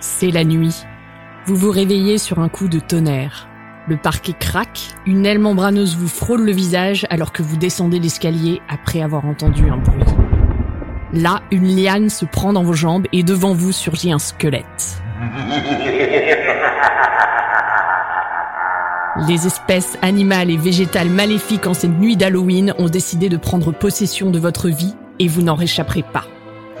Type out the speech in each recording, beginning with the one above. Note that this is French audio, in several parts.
C'est la nuit. Vous vous réveillez sur un coup de tonnerre. Le parquet craque, une aile membraneuse vous frôle le visage alors que vous descendez l'escalier après avoir entendu un bruit. Là, une liane se prend dans vos jambes et devant vous surgit un squelette. Les espèces animales et végétales maléfiques en cette nuit d'Halloween ont décidé de prendre possession de votre vie et vous n'en réchapperez pas.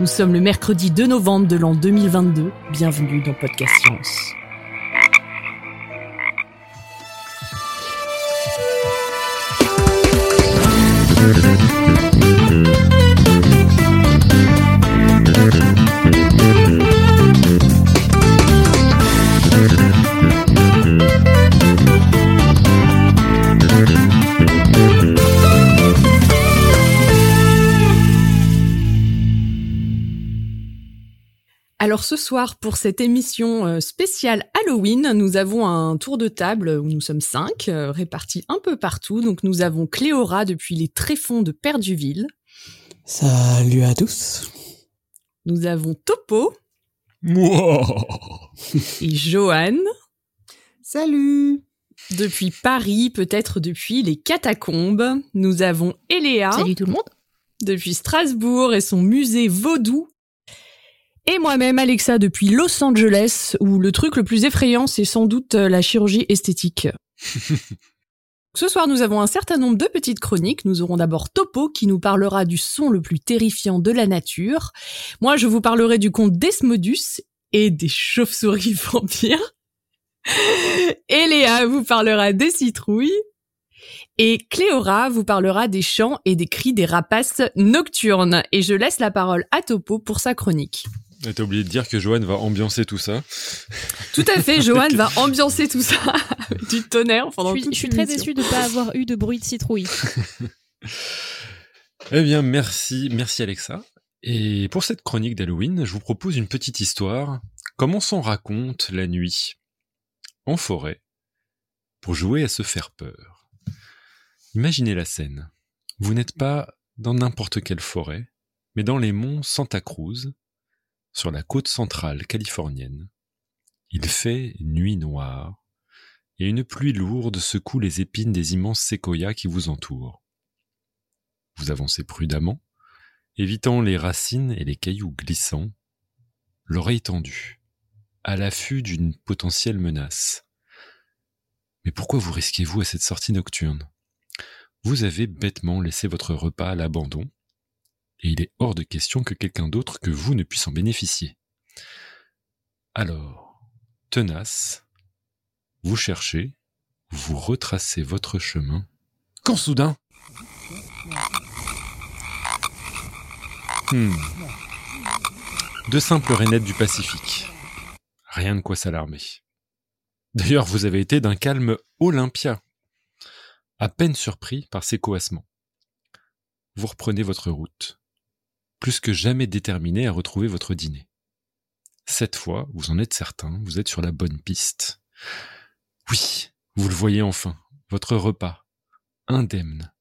Nous sommes le mercredi 2 novembre de l'an 2022. Bienvenue dans Podcast Science. Alors ce soir, pour cette émission euh, spéciale Halloween, nous avons un tour de table où nous sommes cinq, euh, répartis un peu partout. Donc nous avons Cléora depuis les tréfonds de Perduville. Salut à tous. Nous avons Topo. Moi. Et Johan. Salut. Depuis Paris, peut-être depuis les catacombes. Nous avons Eléa. Salut tout le monde. Depuis Strasbourg et son musée vaudou. Et moi-même, Alexa, depuis Los Angeles, où le truc le plus effrayant, c'est sans doute euh, la chirurgie esthétique. Ce soir, nous avons un certain nombre de petites chroniques. Nous aurons d'abord Topo, qui nous parlera du son le plus terrifiant de la nature. Moi, je vous parlerai du conte Desmodus et des chauves-souris vampires. Et Léa vous parlera des citrouilles. Et Cléora vous parlera des chants et des cris des rapaces nocturnes. Et je laisse la parole à Topo pour sa chronique. T'as oublié de dire que Johan va ambiancer tout ça. Tout à fait, Johan va ambiancer tout ça du tonnerre pendant Je suis, toute je suis très déçue de ne pas avoir eu de bruit de citrouille. Eh bien, merci, merci Alexa. Et pour cette chronique d'Halloween, je vous propose une petite histoire. Comment s'en raconte la nuit en forêt pour jouer à se faire peur? Imaginez la scène. Vous n'êtes pas dans n'importe quelle forêt, mais dans les monts Santa Cruz, sur la côte centrale californienne. Il fait nuit noire, et une pluie lourde secoue les épines des immenses séquoias qui vous entourent. Vous avancez prudemment, évitant les racines et les cailloux glissants, l'oreille tendue, à l'affût d'une potentielle menace. Mais pourquoi vous risquez-vous à cette sortie nocturne? Vous avez bêtement laissé votre repas à l'abandon, et il est hors de question que quelqu'un d'autre que vous ne puisse en bénéficier. Alors, tenace, vous cherchez, vous retracez votre chemin, quand soudain... Hmm. De simples rainettes du Pacifique. Rien de quoi s'alarmer. D'ailleurs, vous avez été d'un calme olympien, à peine surpris par ces coassements. Vous reprenez votre route, plus que jamais déterminé à retrouver votre dîner. Cette fois, vous en êtes certain, vous êtes sur la bonne piste. Oui, vous le voyez enfin, votre repas, indemne.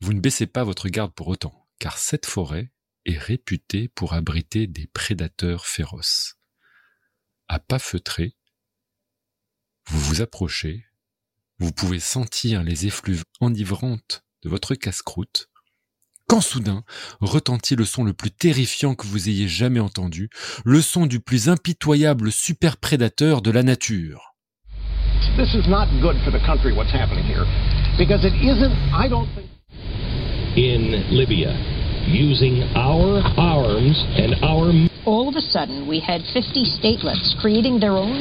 Vous ne baissez pas votre garde pour autant, car cette forêt est réputée pour abriter des prédateurs féroces. À pas feutrés, vous vous approchez, vous pouvez sentir les effluves enivrantes de votre casse-croûte, quand soudain retentit le son le plus terrifiant que vous ayez jamais entendu, le son du plus impitoyable super prédateur de la nature. This is not good for the country what's happening here because it isn't, I don't think. in Libya using our arms and our All of a sudden, we had 50 statelets creating their own.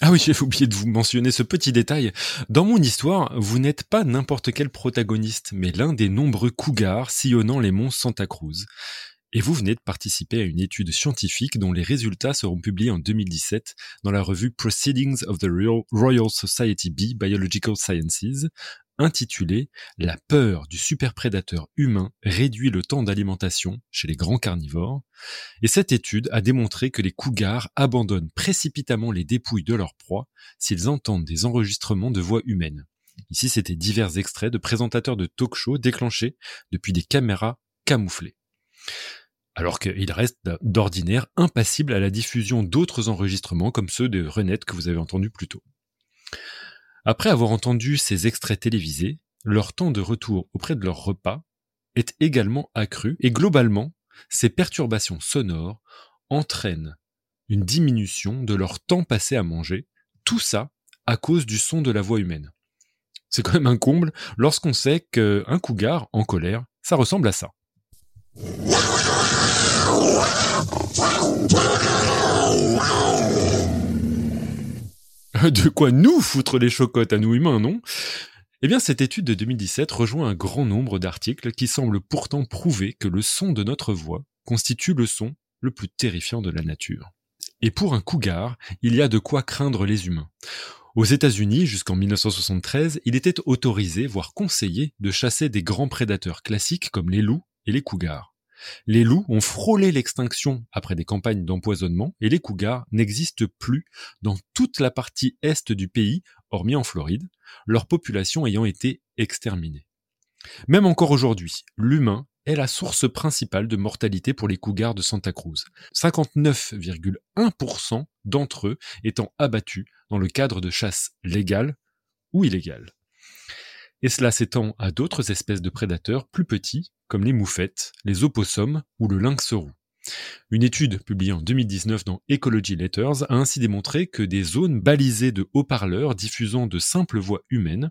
Ah oui, j'ai oublié de vous mentionner ce petit détail. Dans mon histoire, vous n'êtes pas n'importe quel protagoniste, mais l'un des nombreux cougars sillonnant les monts Santa Cruz. Et vous venez de participer à une étude scientifique dont les résultats seront publiés en 2017 dans la revue Proceedings of the Royal- Society B Biological Sciences, intitulée La peur du superprédateur humain réduit le temps d'alimentation chez les grands carnivores, et cette étude a démontré que les cougars abandonnent précipitamment les dépouilles de leur proie s'ils entendent des enregistrements de voix humaines. Ici, c'était divers extraits de présentateurs de talk-show déclenchés depuis des caméras camouflées alors qu'il reste d'ordinaire impassible à la diffusion d'autres enregistrements comme ceux de Renette que vous avez entendus plus tôt. Après avoir entendu ces extraits télévisés, leur temps de retour auprès de leur repas est également accru et globalement, ces perturbations sonores entraînent une diminution de leur temps passé à manger, tout ça à cause du son de la voix humaine. C'est quand même un comble lorsqu'on sait qu'un cougar en colère, ça ressemble à ça. De quoi nous foutre les chocottes à nous humains, non? Eh bien, cette étude de 2017 rejoint un grand nombre d'articles qui semblent pourtant prouver que le son de notre voix constitue le son le plus terrifiant de la nature. Et pour un cougar, il y a de quoi craindre les humains. Aux États-Unis, jusqu'en 1973, il était autorisé, voire conseillé, de chasser des grands prédateurs classiques comme les loups et les cougars. Les loups ont frôlé l'extinction après des campagnes d'empoisonnement et les cougars n'existent plus dans toute la partie est du pays, hormis en Floride, leur population ayant été exterminée. Même encore aujourd'hui, l'humain est la source principale de mortalité pour les cougars de Santa Cruz. 59,1% d'entre eux étant abattus dans le cadre de chasse légale ou illégale et cela s'étend à d'autres espèces de prédateurs plus petits, comme les moufettes, les opossums ou le lynx roux. Une étude publiée en 2019 dans Ecology Letters a ainsi démontré que des zones balisées de haut-parleurs diffusant de simples voix humaines,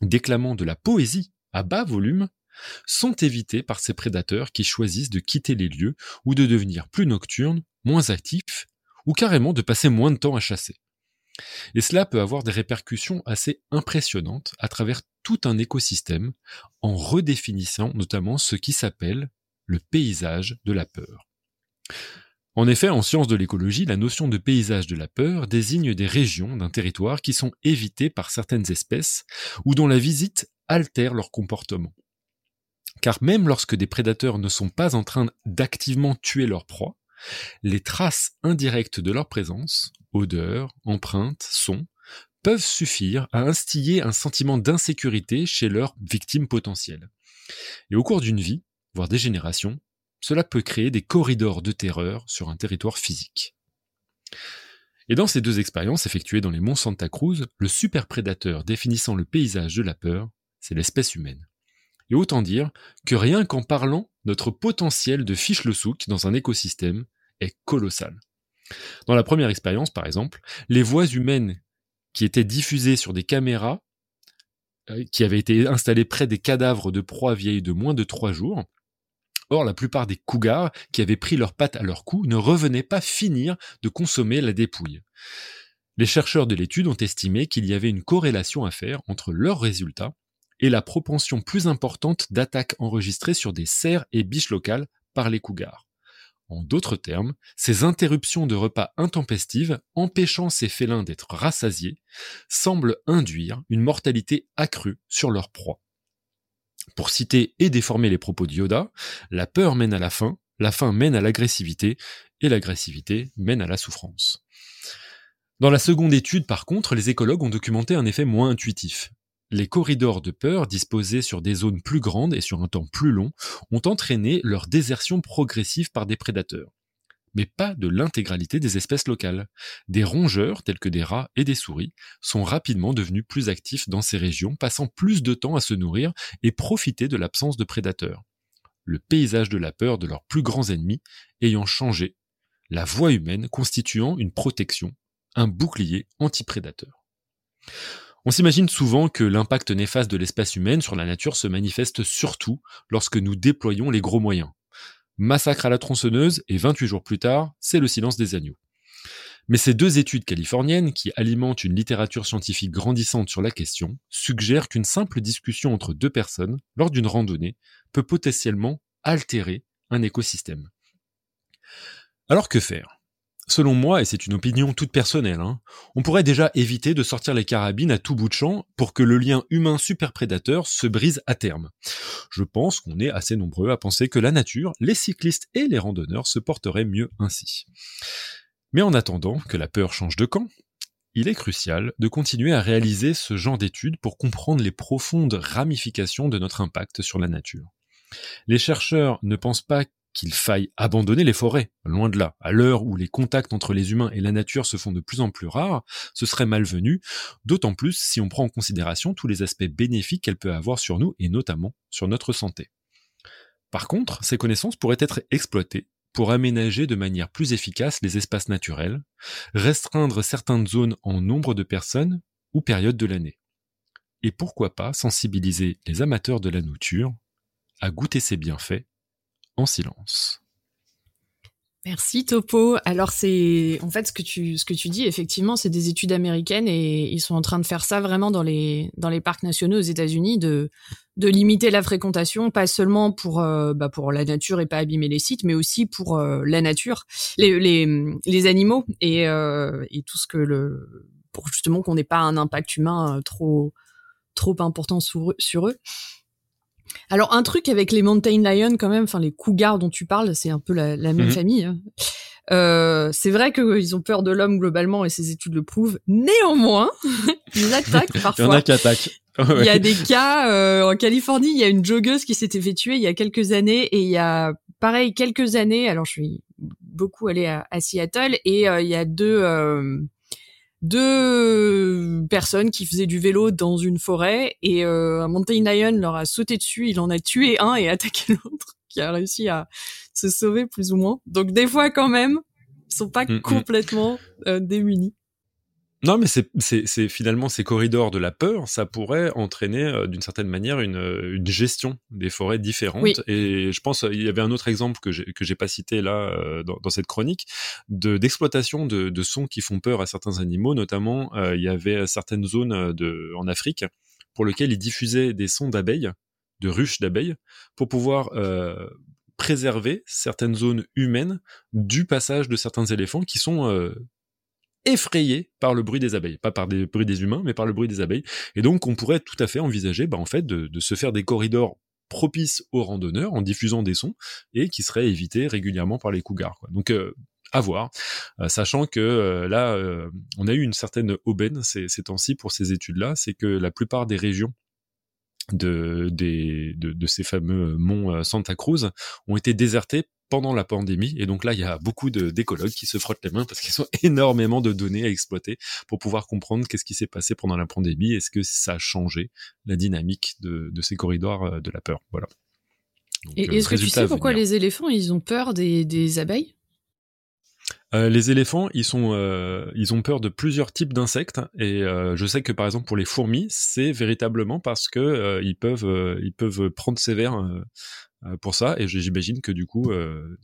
déclamant de la poésie à bas volume, sont évitées par ces prédateurs qui choisissent de quitter les lieux ou de devenir plus nocturnes, moins actifs, ou carrément de passer moins de temps à chasser. Et cela peut avoir des répercussions assez impressionnantes à travers tout un écosystème en redéfinissant notamment ce qui s'appelle le paysage de la peur. En effet, en sciences de l'écologie, la notion de paysage de la peur désigne des régions d'un territoire qui sont évitées par certaines espèces ou dont la visite altère leur comportement. Car même lorsque des prédateurs ne sont pas en train d'activement tuer leur proie, les traces indirectes de leur présence, odeurs, empreintes, sons, peuvent suffire à instiller un sentiment d'insécurité chez leurs victimes potentielles. Et au cours d'une vie, voire des générations, cela peut créer des corridors de terreur sur un territoire physique. Et dans ces deux expériences effectuées dans les monts Santa Cruz, le super prédateur définissant le paysage de la peur, c'est l'espèce humaine. Et autant dire que rien qu'en parlant, notre potentiel de fiche le souk dans un écosystème est colossal. Dans la première expérience, par exemple, les voix humaines qui étaient diffusées sur des caméras euh, qui avaient été installées près des cadavres de proies vieilles de moins de trois jours, Or, la plupart des cougars qui avaient pris leurs pattes à leur cou ne revenaient pas finir de consommer la dépouille. Les chercheurs de l'étude ont estimé qu'il y avait une corrélation à faire entre leurs résultats et la propension plus importante d'attaques enregistrées sur des cerfs et biches locales par les cougars. En d'autres termes, ces interruptions de repas intempestives empêchant ces félins d'être rassasiés semblent induire une mortalité accrue sur leur proie. Pour citer et déformer les propos de la peur mène à la faim, la faim mène à l'agressivité, et l'agressivité mène à la souffrance. Dans la seconde étude, par contre, les écologues ont documenté un effet moins intuitif. Les corridors de peur disposés sur des zones plus grandes et sur un temps plus long ont entraîné leur désertion progressive par des prédateurs. Mais pas de l'intégralité des espèces locales. Des rongeurs, tels que des rats et des souris, sont rapidement devenus plus actifs dans ces régions, passant plus de temps à se nourrir et profiter de l'absence de prédateurs. Le paysage de la peur de leurs plus grands ennemis ayant changé, la voie humaine constituant une protection, un bouclier anti-prédateur. On s'imagine souvent que l'impact néfaste de l'espèce humaine sur la nature se manifeste surtout lorsque nous déployons les gros moyens. Massacre à la tronçonneuse et 28 jours plus tard, c'est le silence des agneaux. Mais ces deux études californiennes, qui alimentent une littérature scientifique grandissante sur la question, suggèrent qu'une simple discussion entre deux personnes, lors d'une randonnée, peut potentiellement altérer un écosystème. Alors que faire? Selon moi, et c'est une opinion toute personnelle, hein, on pourrait déjà éviter de sortir les carabines à tout bout de champ pour que le lien humain-super-prédateur se brise à terme. Je pense qu'on est assez nombreux à penser que la nature, les cyclistes et les randonneurs se porteraient mieux ainsi. Mais en attendant que la peur change de camp, il est crucial de continuer à réaliser ce genre d'études pour comprendre les profondes ramifications de notre impact sur la nature. Les chercheurs ne pensent pas qu'il faille abandonner les forêts, loin de là. À l'heure où les contacts entre les humains et la nature se font de plus en plus rares, ce serait malvenu, d'autant plus si on prend en considération tous les aspects bénéfiques qu'elle peut avoir sur nous et notamment sur notre santé. Par contre, ces connaissances pourraient être exploitées pour aménager de manière plus efficace les espaces naturels, restreindre certaines zones en nombre de personnes ou périodes de l'année. Et pourquoi pas sensibiliser les amateurs de la nature à goûter ses bienfaits en silence. Merci Topo. Alors c'est en fait ce que tu ce que tu dis effectivement c'est des études américaines et ils sont en train de faire ça vraiment dans les dans les parcs nationaux aux États-Unis de de limiter la fréquentation pas seulement pour euh, bah, pour la nature et pas abîmer les sites mais aussi pour euh, la nature les les, les animaux et euh, et tout ce que le pour justement qu'on n'ait pas un impact humain trop trop important sur, sur eux. Alors un truc avec les mountain lions quand même, enfin les cougars dont tu parles, c'est un peu la, même Mhm. famille. hein. Euh, c'est vrai qu'ils ont peur de l'homme globalement et ces études le prouvent. Néanmoins, ils attaquent Il y en parfois. a qui attaquent. Il y a des cas euh, en Californie, il y a une joggeuse qui s'était fait tuer il y a quelques années et il y a pareil quelques années. Alors je suis beaucoup allée à, à Seattle et euh, il y a deux euh, deux personnes qui faisaient du vélo dans une forêt et euh, un mountain lion leur a sauté dessus, il en a tué un et attaqué l'autre qui a réussi à se sauver plus ou moins. Donc des fois quand même, ils sont pas Mm, mm. complètement euh, démunis. Non, mais c'est, finalement ces corridors de la peur, ça pourrait entraîner euh, d'une certaine manière une, euh, une gestion des forêts différentes. Oui. Et je pense, euh, il y avait un autre exemple que j'ai, pas cité là euh, dans, dans cette chronique, de, d'exploitation de, de sons qui font peur à certains animaux. Notamment, euh, il y avait certaines zones de, en Afrique pour lesquelles ils diffusaient des sons d'abeilles, de ruches d'abeilles, pour pouvoir préserver certaines zones humaines du passage de certains éléphants qui sont effrayés par le bruit des abeilles, pas par le bruit des humains, mais par le bruit des abeilles. Et donc, on pourrait tout à fait envisager, bah, en fait, de, se faire des corridors propices aux randonneurs en diffusant des sons et qui seraient évités régulièrement par les cougars. Quoi. Donc, euh, à voir, Euh, sachant que euh, là, euh, on a eu une certaine aubaine ces, ces temps-ci pour ces études-là, c'est que la plupart des régions de, des, de, de ces fameux monts euh, Santa Cruz ont été désertés pendant la pandémie. Et donc là, il y a beaucoup d'écologues qui se frottent les mains parce qu'ils ont énormément de données à exploiter pour pouvoir comprendre qu'est-ce qui s'est passé pendant la pandémie. Est-ce que ça a changé la dynamique de, de ces corridors euh, de la peur? Voilà. Donc, Et euh, est-ce que tu sais pourquoi les éléphants ils ont peur des, des abeilles? Euh, les éléphants, ils sont, euh, ils ont peur de plusieurs types d'insectes et euh, je sais que par exemple pour les fourmis, c'est véritablement parce que ils peuvent, ils peuvent prendre sévère pour ça et j'imagine que du coup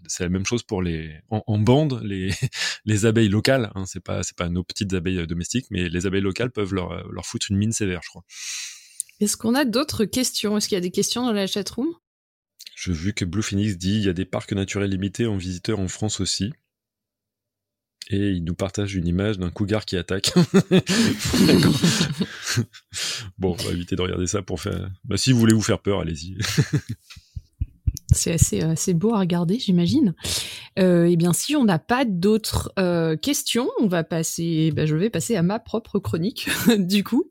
c'est la même chose pour les, en, en bande les les abeilles locales. Hein, c'est pas, c'est pas nos petites abeilles domestiques, mais les abeilles locales peuvent leur leur foutre une mine sévère, je crois. Est-ce qu'on a d'autres questions? Est-ce qu'il y a des questions dans la chatroom? J'ai vu que Blue Phoenix dit il y a des parcs naturels limités en visiteurs en France aussi. Et il nous partage une image d'un cougar qui attaque. Bon, on va éviter de regarder ça pour faire. Bah, si vous voulez vous faire peur, allez-y. C'est assez, assez beau à regarder, j'imagine. Euh, eh bien, si on n'a pas d'autres euh, questions, on va passer. bah, je vais passer à ma propre chronique, du coup,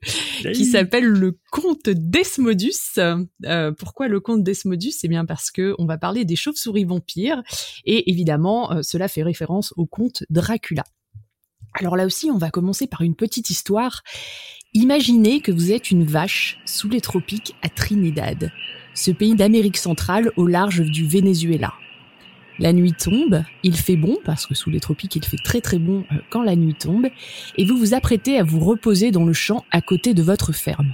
qui s'appelle le conte Desmodus. Euh, pourquoi le conte Desmodus? Eh bien, parce que on va parler des chauves-souris vampires, et évidemment, euh, cela fait référence au conte Dracula. Alors là aussi, on va commencer par une petite histoire. Imaginez que vous êtes une vache sous les tropiques à Trinidad, ce pays d'Amérique centrale au large du Venezuela. La nuit tombe, il fait bon, parce que sous les tropiques il fait très très bon euh, quand la nuit tombe, et vous vous apprêtez à vous reposer dans le champ à côté de votre ferme.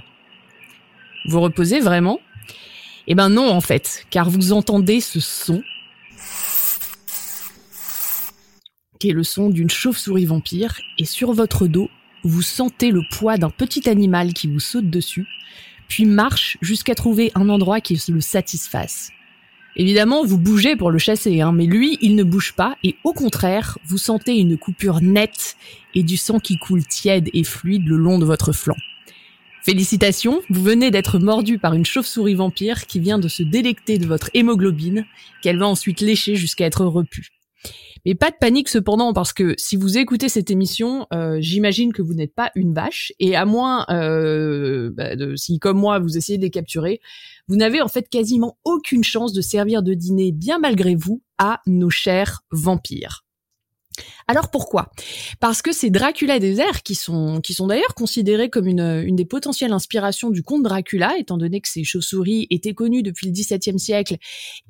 Vous reposez vraiment? Eh ben non en fait, car vous entendez ce son, qui est le son d'une chauve-souris vampire, et sur votre dos, vous sentez le poids d'un petit animal qui vous saute dessus, puis marche jusqu'à trouver un endroit qui le satisfasse. Évidemment, vous bougez pour le chasser, hein, mais lui, il ne bouge pas, et au contraire, vous sentez une coupure nette et du sang qui coule tiède et fluide le long de votre flanc. Félicitations, vous venez d'être mordu par une chauve-souris vampire qui vient de se délecter de votre hémoglobine, qu'elle va ensuite lécher jusqu'à être repue. Mais pas de panique cependant, parce que si vous écoutez cette émission, euh, j'imagine que vous n'êtes pas une vache, et à moins, euh, bah, de, si comme moi vous essayez de les capturer, vous n'avez en fait quasiment aucune chance de servir de dîner, bien malgré vous, à nos chers vampires. Alors pourquoi? Parce que c'est Dracula des airs qui sont qui sont d'ailleurs considérés comme une, une des potentielles inspirations du conte Dracula, étant donné que ces chauves-souris étaient connues depuis le XVIIe siècle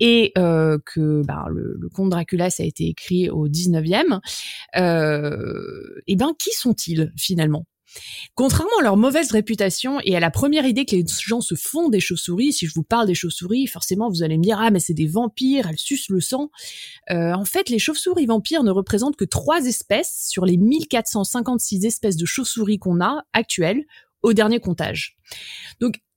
et euh, que ben, le, le conte Dracula a été écrit au XIXe. Euh, et ben qui sont-ils finalement? Contrairement à leur mauvaise réputation et à la première idée que les gens se font des chauves-souris, si je vous parle des chauves-souris, forcément vous allez me dire ah mais c'est des vampires, elles sucent le sang. Euh, en fait, les chauves-souris vampires ne représentent que trois espèces sur les 1456 espèces de chauves-souris qu'on a actuelles au dernier comptage.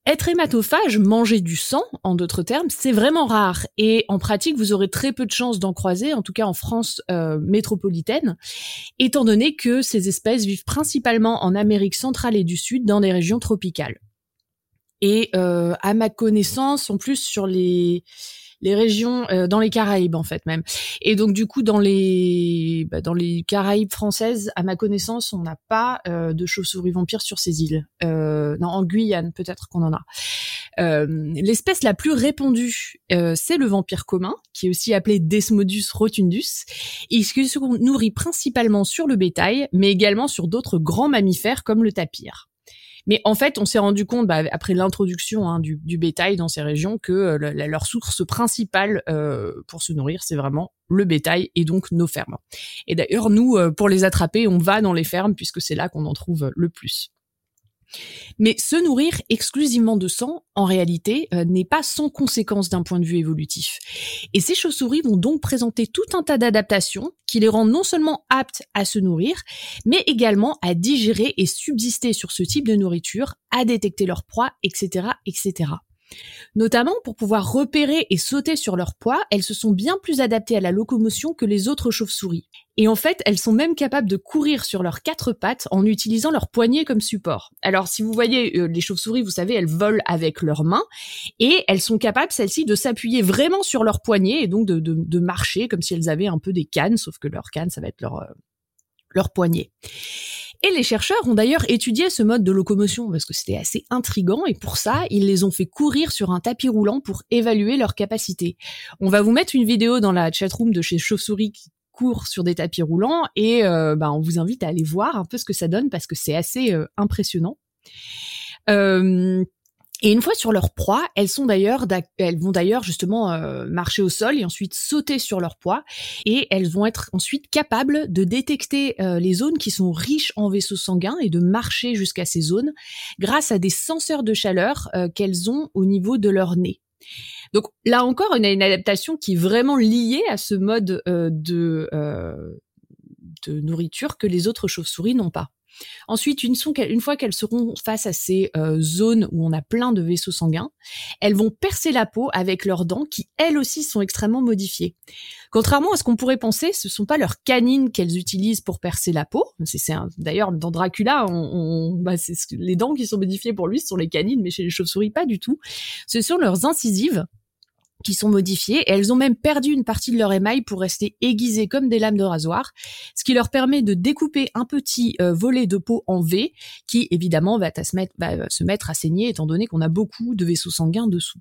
Être hématophage, manger du sang, en d'autres termes, c'est vraiment rare. Et en pratique, vous aurez très peu de chances d'en croiser, en tout cas en France euh, métropolitaine, étant donné que ces espèces vivent principalement en Amérique centrale et du Sud, dans des régions tropicales. Et euh, à ma connaissance, en plus sur les les régions euh, dans les Caraïbes en fait même. Et donc du coup dans les bah, dans les Caraïbes françaises, à ma connaissance, on n'a pas euh, de chauves-souris vampires sur ces îles. Euh, non, en Guyane peut-être qu'on en a. Euh, L'espèce la plus répandue, euh, c'est le vampire commun, qui est aussi appelé Desmodus rotundus. Il se nourrit principalement sur le bétail, mais également sur d'autres grands mammifères comme le tapir. Mais en fait, on s'est rendu compte, bah, après l'introduction hein, du, bétail dans ces régions, que euh, leur source principale euh, pour se nourrir, c'est vraiment le bétail et donc nos fermes. Et d'ailleurs, nous, euh, pour les attraper, on va dans les fermes puisque c'est là qu'on en trouve le plus. Mais se nourrir exclusivement de sang, en réalité, euh, n'est pas sans conséquence d'un point de vue évolutif. Et ces chauves-souris vont donc présenter tout un tas d'adaptations qui les rendent non seulement aptes à se nourrir, mais également à digérer et subsister sur ce type de nourriture, à détecter leur proie, etc., etc. Notamment pour pouvoir repérer et sauter sur leur poids, elles se sont bien plus adaptées à la locomotion que les autres chauves-souris. Et en fait, elles sont même capables de courir sur leurs quatre pattes en utilisant leurs poignets comme support. Alors, si vous voyez euh, les chauves-souris, vous savez, elles volent avec leurs mains et elles sont capables, celles-ci, de s'appuyer vraiment sur leurs poignets et donc de, marcher comme si elles avaient un peu des cannes, sauf que leurs cannes, ça va être leur, euh, leur. Et les chercheurs ont d'ailleurs étudié ce mode de locomotion parce que c'était assez intrigant et pour ça, ils les ont fait courir sur un tapis roulant pour évaluer leur capacité. On va vous mettre une vidéo dans la chatroom de chez Chauve-souris qui court sur des tapis roulants et euh, bah, on vous invite à aller voir un peu ce que ça donne parce que c'est assez euh, impressionnant. Euh, et une fois sur leur proie, elles vont d'ailleurs justement euh, marcher au sol et ensuite sauter sur leur poids, et elles vont être ensuite capables de détecter euh, les zones qui sont riches en vaisseaux sanguins et de marcher jusqu'à ces zones grâce à des senseurs de chaleur euh, qu'elles ont au niveau de leur nez. Donc là encore, on a une adaptation qui est vraiment liée à ce mode de, de nourriture que les autres chauves-souris n'ont pas. Ensuite, une, fois qu'elles seront face à ces euh, zones où on a plein de vaisseaux sanguins, elles vont percer la peau avec leurs dents qui, elles aussi, sont extrêmement modifiées. Contrairement à ce qu'on pourrait penser, ce ne sont pas leurs canines qu'elles utilisent pour percer la peau. D'ailleurs dans Dracula, bah, les dents qui sont modifiées pour lui sont les canines, mais chez les chauves-souris pas du tout. Ce sont leurs incisives qui sont modifiées et elles ont même perdu une partie de leur émail pour rester aiguisées comme des lames de rasoir, ce qui leur permet de découper un petit euh, volet de peau en V qui évidemment va, va se mettre à saigner étant donné qu'on a beaucoup de vaisseaux sanguins dessous.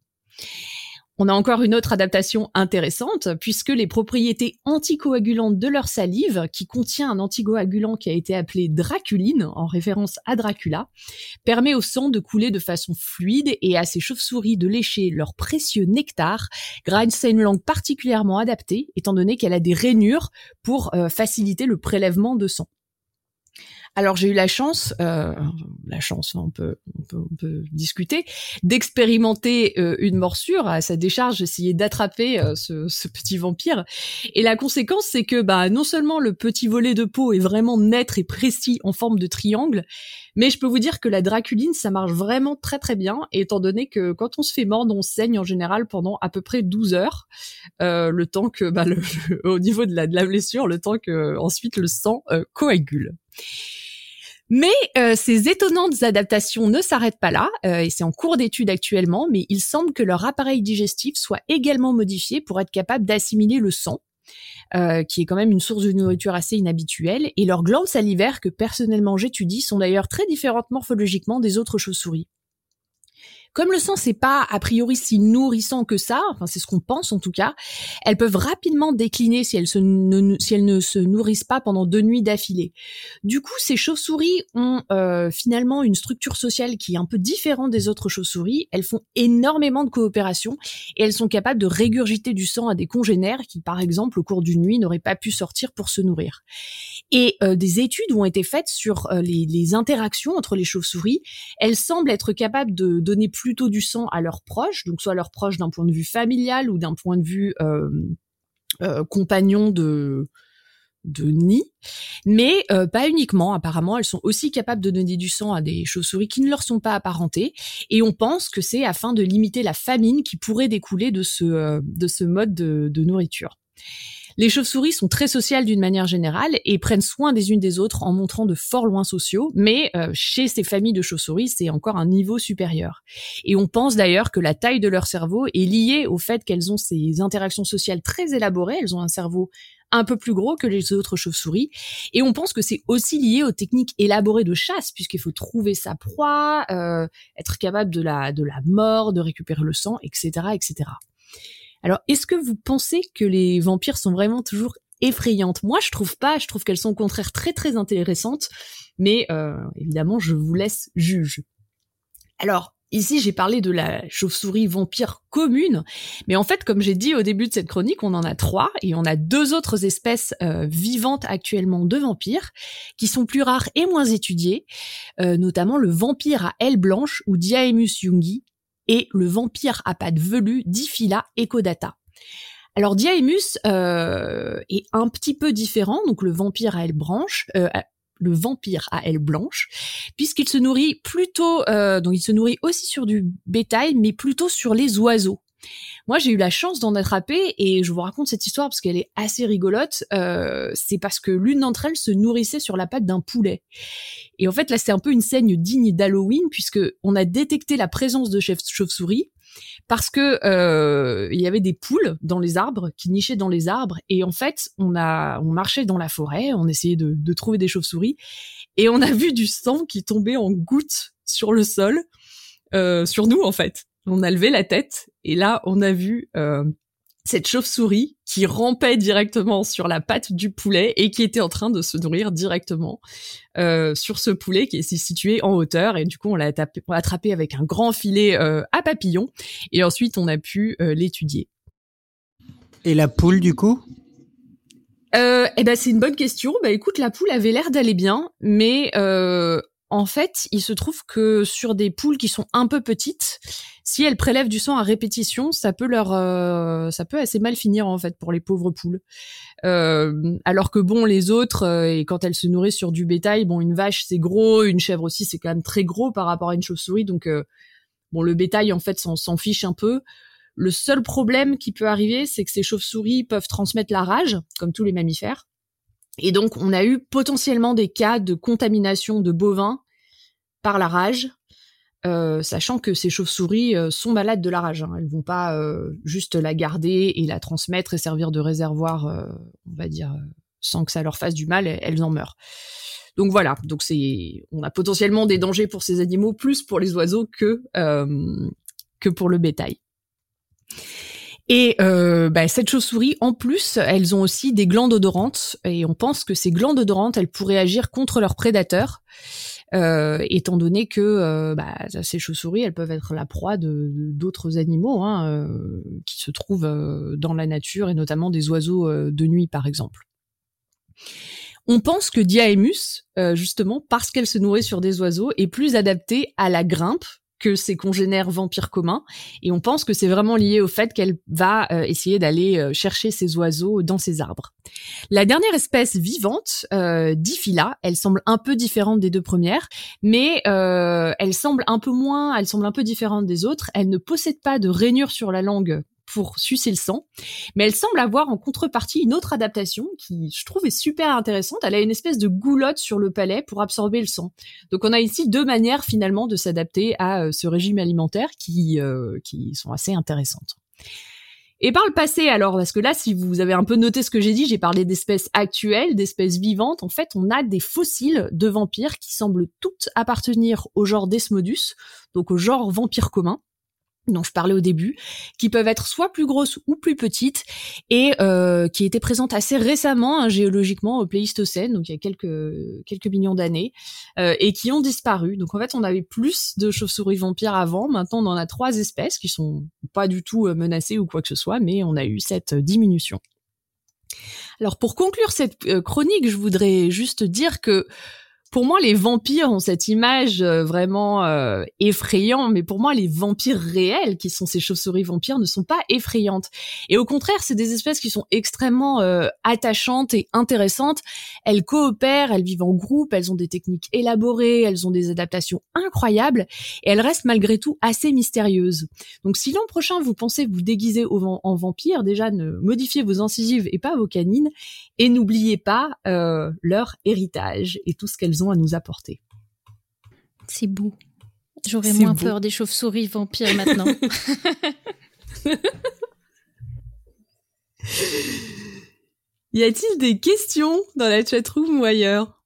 On a encore une autre adaptation intéressante, puisque les propriétés anticoagulantes de leur salive, qui contient un anticoagulant qui a été appelé draculine, en référence à Dracula, permet au sang de couler de façon fluide et à ces chauves-souris de lécher leur précieux nectar grâce à une langue particulièrement adaptée, étant donné qu'elle a des rainures pour euh, faciliter le prélèvement de sang. Alors j'ai eu la chance, euh, la chance, on peut, on peut, on peut discuter, d'expérimenter euh, une morsure à sa décharge, essayer d'attraper euh, ce, ce, petit vampire. Et la conséquence, c'est que bah non seulement le petit volet de peau est vraiment net et précis en forme de triangle, mais je peux vous dire que la draculine, ça marche vraiment très très bien, étant donné que quand on se fait mordre, on saigne en général pendant à peu près 12 heures, euh, le temps que, bah, le, au niveau de la, de la blessure, le temps que ensuite le sang coagule. Mais euh, ces étonnantes adaptations ne s'arrêtent pas là, euh, et c'est en cours d'étude actuellement, mais il semble que leur appareil digestif soit également modifié pour être capable d'assimiler le sang, euh, qui est quand même une source de nourriture assez inhabituelle, et leurs glandes salivaires que personnellement j'étudie sont d'ailleurs très différentes morphologiquement des autres chauves-souris. Comme le sang c'est pas a priori si nourrissant que ça, enfin c'est ce qu'on pense en tout cas, elles peuvent rapidement décliner si elles, ne, se nourrissent pas pendant deux nuits d'affilée. Du coup, ces chauves-souris ont euh, finalement une structure sociale qui est un peu différente des autres chauves-souris. Elles font énormément de coopération et elles sont capables de régurgiter du sang à des congénères qui, par exemple, au cours d'une nuit, n'auraient pas pu sortir pour se nourrir. Et euh, des études ont été faites sur euh, les, les interactions entre les chauves-souris. Elles semblent être capables de donner plutôt du sang à leurs proches, donc soit leurs proches d'un point de vue familial ou d'un point de vue euh, euh, compagnon de nid, mais euh, pas uniquement. Apparemment, elles sont aussi capables de donner du sang à des chauves-souris qui ne leur sont pas apparentées, et on pense que c'est afin de limiter la famine qui pourrait découler de ce de ce mode de, de nourriture. Les chauves-souris sont très sociales d'une manière générale et prennent soin des unes des autres en montrant de forts loins sociaux, mais euh, chez ces familles de chauves-souris, c'est encore un niveau supérieur. Et on pense d'ailleurs que la taille de leur cerveau est liée au fait qu'elles ont ces interactions sociales très élaborées, elles ont un cerveau un peu plus gros que les autres chauves-souris. Et on pense que c'est aussi lié aux techniques élaborées de chasse, puisqu'il faut trouver sa proie, euh, être capable de la, de la mort, de récupérer le sang, etc., etc. Alors, est-ce que vous pensez que les vampires sont vraiment toujours effrayantes? Moi, je trouve pas. Je trouve qu'elles sont au contraire très très intéressantes. Mais euh, évidemment, je vous laisse juge. Alors, Ici, j'ai parlé de la chauve-souris vampire commune, mais en fait, comme j'ai dit au début de cette chronique, on en a trois et on a deux autres espèces euh, vivantes actuellement de vampires qui sont plus rares et moins étudiées, euh, notamment le vampire à aile blanche ou Diaemus jungi et le vampire à pattes velues Diphila ecodata. Alors Diaemus euh, est un petit peu différent, donc le vampire à aile blanche, euh, le vampire à aile blanche, puisqu'il se nourrit plutôt, euh, donc il se nourrit aussi sur du bétail, mais plutôt sur les oiseaux. Moi, j'ai eu la chance d'en attraper et je vous raconte cette histoire parce qu'elle est assez rigolote. Euh, c'est parce que l'une d'entre elles se nourrissait sur la patte d'un poulet. Et en fait, là, c'est un peu une scène digne d'Halloween puisque on a détecté la présence de chauve-souris parce que euh, il y avait des poules dans les arbres qui nichaient dans les arbres et en fait on a on marchait dans la forêt on essayait de, de trouver des chauves-souris et on a vu du sang qui tombait en gouttes sur le sol euh, sur nous en fait on a levé la tête et là on a vu euh, cette chauve-souris qui rampait directement sur la patte du poulet et qui était en train de se nourrir directement euh, sur ce poulet qui est situé en hauteur et du coup on l'a attrapé avec un grand filet euh, à papillon et ensuite on a pu euh, l'étudier. Et la poule du coup? Euh, eh ben c'est une bonne question. Bah écoute, la poule avait l'air d'aller bien, mais euh, en fait, il se trouve que sur des poules qui sont un peu petites, si elles prélèvent du sang à répétition, ça peut leur, euh, ça peut assez mal finir en fait pour les pauvres poules. Euh, alors que bon, les autres, euh, et quand elles se nourrissent sur du bétail, bon, une vache c'est gros, une chèvre aussi c'est quand même très gros par rapport à une chauve-souris, donc bon, le bétail en fait s'en fiche un peu. Le seul problème qui peut arriver, c'est que ces chauves-souris peuvent transmettre la rage, comme tous les mammifères. Et donc, on a eu potentiellement des cas de contamination de bovins par la rage, euh, sachant que ces chauves-souris euh, sont malades de la rage. Hein. Elles vont pas euh, juste la garder et la transmettre et servir de réservoir, on va dire, sans que ça leur fasse du mal. Elles en meurent. Donc voilà. Donc on a potentiellement des dangers pour ces animaux plus pour les oiseaux que que pour le bétail. Et euh, bah, cette chauve-souris, en plus, elles ont aussi des glandes odorantes, et on pense que ces glandes odorantes, elles pourraient agir contre leurs prédateurs, euh, étant donné que euh, bah, ces chauves-souris, elles peuvent être la proie de d'autres animaux hein, euh, qui se trouvent dans la nature, et notamment des oiseaux de nuit, par exemple. On pense que Diaemus, justement, parce qu'elle se nourrit sur des oiseaux, est plus adaptée à la grimpe que ses congénères vampires communs. Et on pense que c'est vraiment lié au fait qu'elle va euh, essayer d'aller euh, chercher ces oiseaux dans ses arbres. La dernière espèce vivante, euh, Diphyla, elle semble un peu différente des deux premières, mais euh, elle semble un peu moins, elle semble un peu différente des autres. Elle ne possède pas de rainure sur la langue pour sucer le sang, mais elle semble avoir en contrepartie une autre adaptation qui, je trouve, est super intéressante. Elle a une espèce de goulotte sur le palais pour absorber le sang. Donc on a ici deux manières finalement de s'adapter à euh, ce régime alimentaire qui, euh, qui sont assez intéressantes. Et par le passé, alors, parce que là, si vous avez un peu noté ce que j'ai dit, j'ai parlé d'espèces actuelles, d'espèces vivantes. En fait, on a des fossiles de vampires qui semblent toutes appartenir au genre Desmodus, donc au genre vampire commun dont je parlais au début, qui peuvent être soit plus grosses ou plus petites, et euh, qui étaient présentes assez récemment hein, géologiquement au Pléistocène, donc il y a quelques quelques millions d'années, euh, et qui ont disparu. Donc en fait, on avait plus de chauves-souris vampires avant. Maintenant, on en a trois espèces qui sont pas du tout euh, menacées ou quoi que ce soit, mais on a eu cette diminution. Alors pour conclure cette chronique, je voudrais juste dire que pour moi, les vampires ont cette image euh, vraiment euh, effrayante, mais pour moi, les vampires réels, qui sont ces chauves-souris vampires, ne sont pas effrayantes. Et au contraire, c'est des espèces qui sont extrêmement euh, attachantes et intéressantes. Elles coopèrent, elles vivent en groupe, elles ont des techniques élaborées, elles ont des adaptations incroyables, et elles restent malgré tout assez mystérieuses. Donc, si l'an prochain vous pensez vous déguiser en vampire, déjà ne modifiez vos incisives et pas vos canines, et n'oubliez pas euh, leur héritage et tout ce qu'elles ont à nous apporter. C'est beau. J'aurais moins beau. peur des chauves-souris vampires maintenant. Y a-t-il des questions dans la chatroom ou ailleurs?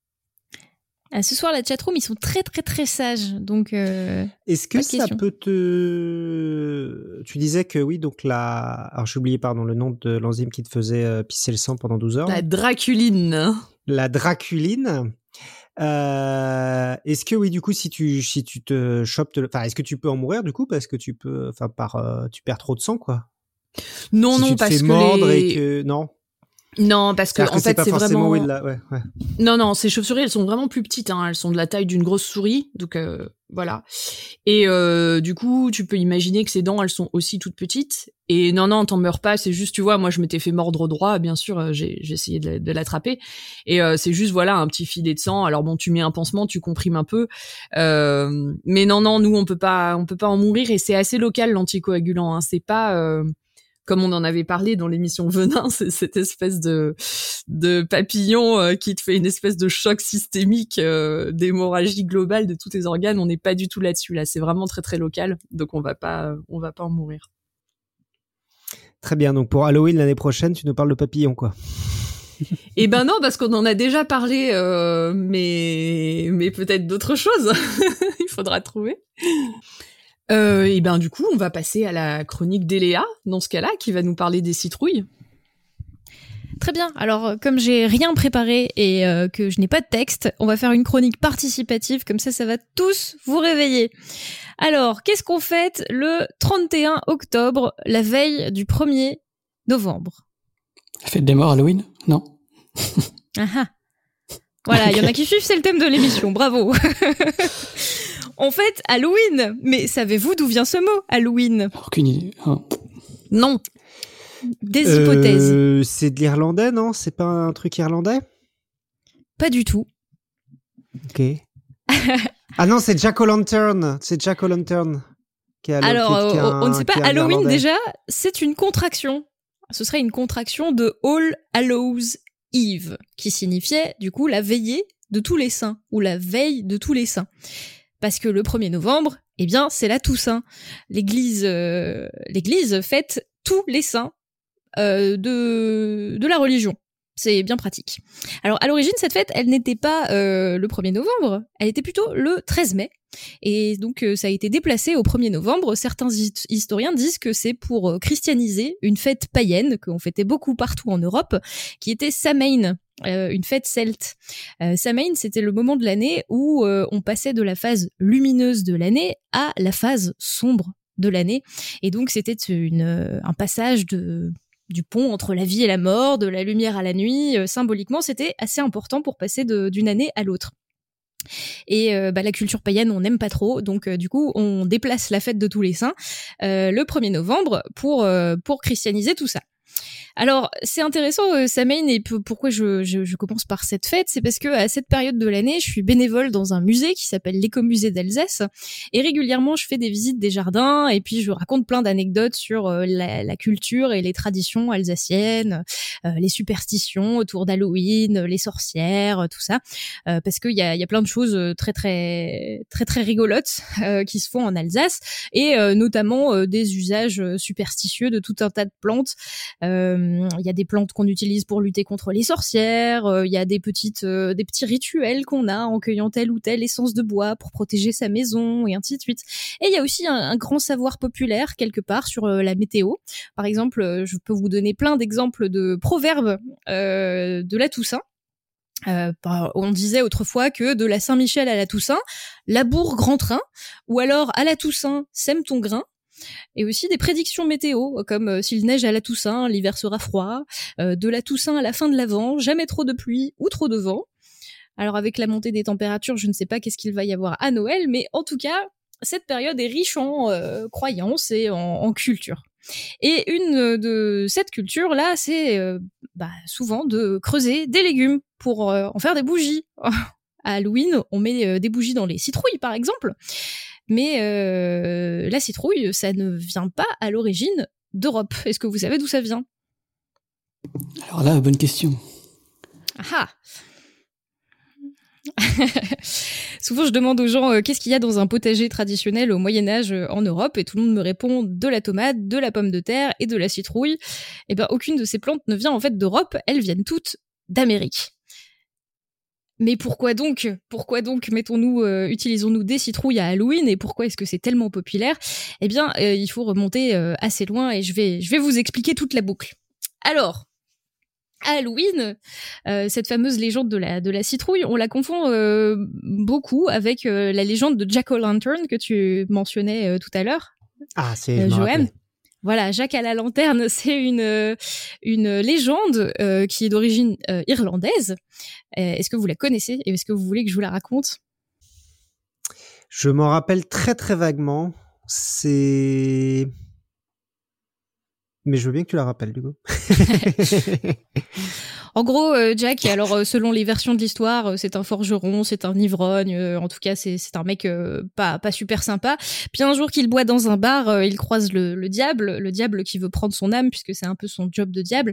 Ah, ce soir, la chatroom, ils sont très très très sages. Donc, euh, Est-ce que ça question. peut te... Tu disais que oui, donc la... Alors j'ai oublié, pardon, le nom de l'enzyme qui te faisait euh, pisser le sang pendant 12 heures. La draculine. La draculine. Euh, est-ce que oui, du coup, si tu, si tu te chopes... Enfin, est-ce que tu peux en mourir, du coup, parce que tu peux... Enfin, par... euh, tu perds trop de sang, quoi? Non, si non, tu te parce fais que mordre les- et que... Non? Non, parce que en fait, c'est vraiment. ouais, ouais. Non, non, ces chauves-souris, elles sont vraiment plus petites. Hein. Elles sont de la taille d'une grosse souris, donc euh, voilà. Et euh, du coup, tu peux imaginer que ces dents, elles sont aussi toutes petites. Et non, non, t'en meurs pas. C'est juste, tu vois, moi, je m'étais fait mordre au droit. Bien sûr, euh, j'ai essayé de l'attraper. Et euh, c'est juste, voilà, un petit filet de sang. Alors bon, tu mets un pansement, tu comprimes un peu. Euh, mais non, non, nous, on peut pas, on peut pas en mourir. Et c'est assez local l'anticoagulant. Hein. C'est pas euh, comme on en avait parlé dans l'émission Venin, c'est cette espèce de de papillon euh, qui te fait une espèce de choc systémique euh, d'hémorragie globale de tous tes organes. On n'est pas du tout là-dessus. Là, c'est vraiment très très local, donc on va pas on va pas en mourir. Très bien, donc pour Halloween l'année prochaine, tu nous parles de papillon, quoi. Eh ben non, parce qu'on en a déjà parlé, euh, mais mais peut-être d'autres choses. Il faudra trouver. Euh, et ben du coup, on va passer à la chronique d'Eléa dans ce cas-là, qui va nous parler des citrouilles. très bien. Alors, euh, comme j'ai rien préparé et euh, que je n'ai pas de texte, on va faire une chronique participative. Comme ça, ça va tous vous réveiller. Alors, qu'est-ce qu'on fête le 31 octobre, la veille du 1er novembre? La fête des morts, Halloween Non? Ah ah. Voilà, il y en a qui suivent, c'est le thème de l'émission, bravo. On fête Halloween, mais savez-vous d'où vient ce mot, Halloween? Aucune idée. Ah. Non, Des hypothèses. Euh, c'est de l'irlandais, non? C'est pas un truc irlandais? Pas du tout. Ok. ah non, c'est Jack O'Lantern. C'est Jack O'Lantern. qui est à- Alors, euh, un- on ne sait pas, Halloween Irlandais. déjà, c'est une contraction. Ce serait une contraction de All Hallows Eve, qui signifiait du coup la veillée de tous les saints, ou la veille de tous les saints. Parce que le 1er novembre, eh bien, c'est la Toussaint. L'église, euh, l'église fête tous les saints euh, de, de la religion. C'est bien pratique. Alors, à l'origine, cette fête, elle n'était pas euh, le 1er novembre, elle était plutôt le 13 mai. Et donc, ça a été déplacé au 1er novembre. Certains hist- historiens disent que c'est pour christianiser une fête païenne qu'on fêtait beaucoup partout en Europe, qui était Samhain, euh, une fête celte. Euh, Samhain, c'était le moment de l'année où euh, on passait de la phase lumineuse de l'année à la phase sombre de l'année. Et donc, c'était une, euh, un passage de du pont entre la vie et la mort, de la lumière à la nuit. Euh, symboliquement, c'était assez important pour passer d'une année à l'autre. Et euh, bah, la culture païenne, on n'aime pas trop, donc euh, du coup, on déplace la fête de tous les saints le 1er novembre pour, pour christianiser tout ça. Alors, c'est intéressant, euh, et pourquoi je, je, je, commence par cette fête, c'est parce que à cette période de l'année, je suis bénévole dans un musée qui s'appelle l'écomusée d'Alsace, et régulièrement, je fais des visites des jardins, et puis je raconte plein d'anecdotes sur euh, la, la, culture et les traditions alsaciennes, euh, les superstitions autour d'Halloween, les sorcières, tout ça, parce qu'il y a, y a plein de choses très très très très rigolotes qui se font en Alsace, et notamment des usages superstitieux de tout un tas de plantes. Euh, il y a des plantes qu'on utilise pour lutter contre les sorcières. Euh, il y a des petites, euh, des petits rituels qu'on a en cueillant telle ou telle essence de bois pour protéger sa maison et ainsi de suite. Et il y a aussi un, grand savoir populaire quelque part sur la météo. Par exemple, je peux vous donner plein d'exemples de proverbes de la Toussaint. on disait autrefois que de la Saint-Michel à la Toussaint, labour grand train, ou alors à la Toussaint, sème ton grain, et aussi des prédictions météo, comme euh, s'il neige à la Toussaint, l'hiver sera froid, euh, de la Toussaint à la fin de l'Avent, jamais trop de pluie ou trop de vent. Alors avec la montée des températures, je ne sais pas qu'est-ce qu'il va y avoir à Noël, mais en tout cas, cette période est riche en euh, croyances et en, culture. Et une de cette culture-là, c'est bah, souvent de creuser des légumes pour en faire des bougies. à Halloween, on met des bougies dans les citrouilles, par exemple. Mais euh, la citrouille, ça ne vient pas à l'origine d'Europe. Est-ce que vous savez d'où ça vient? Alors là, bonne question. Ah Souvent, je demande aux gens euh, qu'est-ce qu'il y a dans un potager traditionnel au Moyen Âge euh, en Europe, et tout le monde me répond de la tomate, de la pomme de terre et de la citrouille. Eh ben, aucune de ces plantes ne vient en fait d'Europe, elles viennent toutes d'Amérique. Mais pourquoi donc Pourquoi donc mettons-nous, euh, utilisons-nous des citrouilles à Halloween et pourquoi est-ce que c'est tellement populaire? Eh bien, euh, il faut remonter euh, assez loin et je vais, je vais vous expliquer toute la boucle. Alors, Halloween, cette fameuse légende de la, de la citrouille, on la confond beaucoup avec la légende de Jack O'Lantern que tu mentionnais tout à l'heure. Ah, c'est Joanne. Voilà, Jacques à la lanterne, c'est une euh, une légende euh, qui est d'origine euh, irlandaise. est-ce que vous la connaissez et est-ce que vous voulez que je vous la raconte? Je m'en rappelle très très vaguement. C'est mais je veux bien que tu la rappelles, du coup. En gros, euh, Jack, alors euh, selon les versions de l'histoire, euh, c'est un forgeron, c'est un ivrogne, en tout cas c'est un mec pas pas super sympa. Puis un jour qu'il boit dans un bar, il croise le, le, diable, le diable qui veut prendre son âme puisque c'est un peu son job de diable.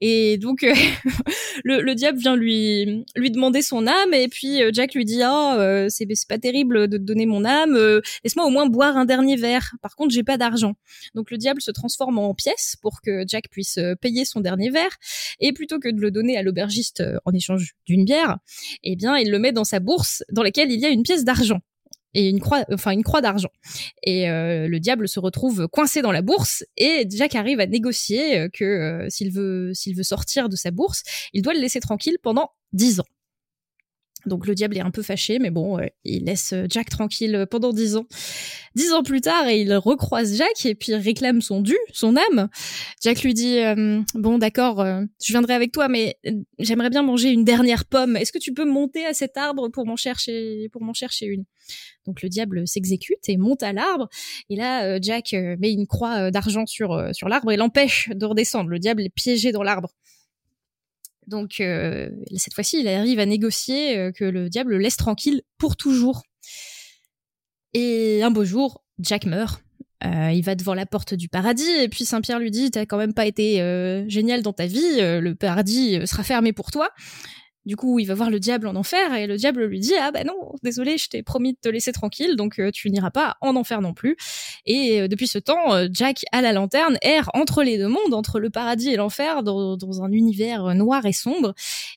Et donc le, le, diable vient lui lui demander son âme et puis Jack lui dit ah c'est c'est pas terrible de te donner mon âme, laisse-moi au moins boire un dernier verre. Par contre j'ai pas d'argent. Donc le diable se transforme en pièce pour que Jack puisse payer son dernier verre et plutôt que de le donner à l'aubergiste euh, en échange d'une bière, eh bien, il le met dans sa bourse dans laquelle il y a une pièce d'argent et une croix, enfin une croix d'argent. Et euh, le diable se retrouve coincé dans la bourse et Jack arrive à négocier euh, que s'il veut, s'il veut sortir de sa bourse, il doit le laisser tranquille pendant dix ans. Donc le diable est un peu fâché, mais bon, il laisse euh, Jack tranquille pendant dix ans. Dix ans plus tard, il recroise Jack et puis réclame son dû, son âme. Jack lui dit euh, bon d'accord, euh, je viendrai avec toi, mais j'aimerais bien manger une dernière pomme. Est-ce que tu peux monter à cet arbre pour m'en chercher une? Donc le diable s'exécute et monte à l'arbre. Et là, Jack met une croix d'argent sur l'arbre et l'empêche de redescendre. Le diable est piégé dans l'arbre. Donc euh, cette fois-ci, il arrive à négocier euh, que le diable le laisse tranquille pour toujours. Et un beau jour, Jack meurt. Euh, il va devant la porte du paradis et puis Saint Pierre lui dit t'as quand même pas été génial dans ta vie, le paradis sera fermé pour toi. Du coup, il va voir le diable en enfer et le diable lui dit ah bah non, désolé, je t'ai promis de te laisser tranquille, donc euh, tu n'iras pas en enfer non plus. Et euh, depuis ce temps, euh, Jack à la lanterne erre entre les deux mondes, entre le paradis et l'enfer, dans, un univers noir et sombre.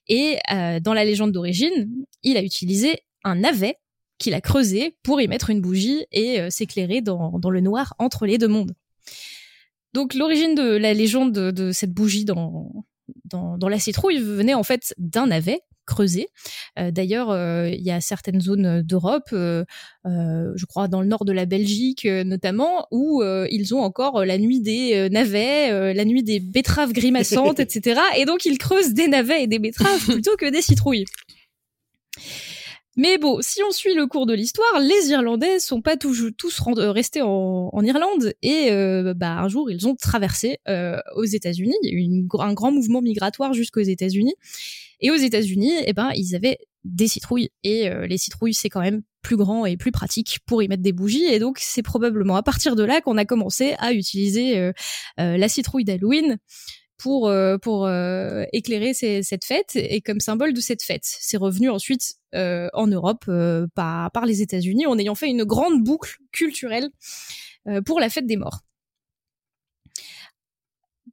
Et dans la légende d'origine, il a utilisé un navet qu'il a creusé pour y mettre une bougie et s'éclairer dans, le noir entre les deux mondes. Donc l'origine de la légende de, de cette bougie dans dans, dans la citrouille venait en fait d'un navet creusé. Euh, D'ailleurs, euh, il y a certaines zones d'Europe, euh, je crois dans le nord de la Belgique notamment, où ils ont encore la nuit des navets, la nuit des betteraves grimaçantes, etc. Et donc ils creusent des navets et des betteraves plutôt que des citrouilles. Mais bon, si on suit le cours de l'histoire, les Irlandais sont pas tous euh, restés en, Irlande et euh, bah, un jour ils ont traversé euh, aux États-Unis. Il y a un grand mouvement migratoire jusqu'aux États-Unis. Et aux États-Unis, eh ben, ils avaient des citrouilles et les citrouilles c'est quand même plus grand et plus pratique pour y mettre des bougies et donc c'est probablement à partir de là qu'on a commencé à utiliser la citrouille d'Halloween pour euh, euh, éclairer cette fête et comme symbole de cette fête. C'est revenu ensuite euh, en Europe par les États-Unis en ayant fait une grande boucle culturelle pour la fête des morts.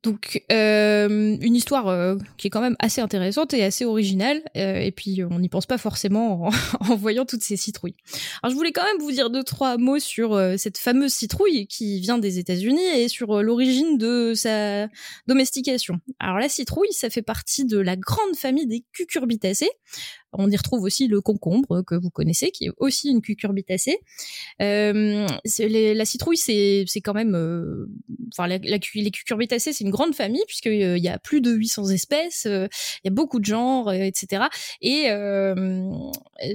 Donc euh, une histoire euh, qui est quand même assez intéressante et assez originale euh, et puis on n'y pense pas forcément en, voyant toutes ces citrouilles. Alors je voulais quand même vous dire deux trois mots sur cette fameuse citrouille qui vient des États-Unis et sur l'origine de sa domestication. Alors la citrouille, ça fait partie de la grande famille des cucurbitacées. On y retrouve aussi le concombre que vous connaissez, qui est aussi une cucurbitacée. Euh, les- la citrouille, c'est quand même, euh, enfin la, les cucurbitacées, c'est une grande famille puisque euh, y a plus de 800 espèces, euh, il y a beaucoup de genres, etc. Et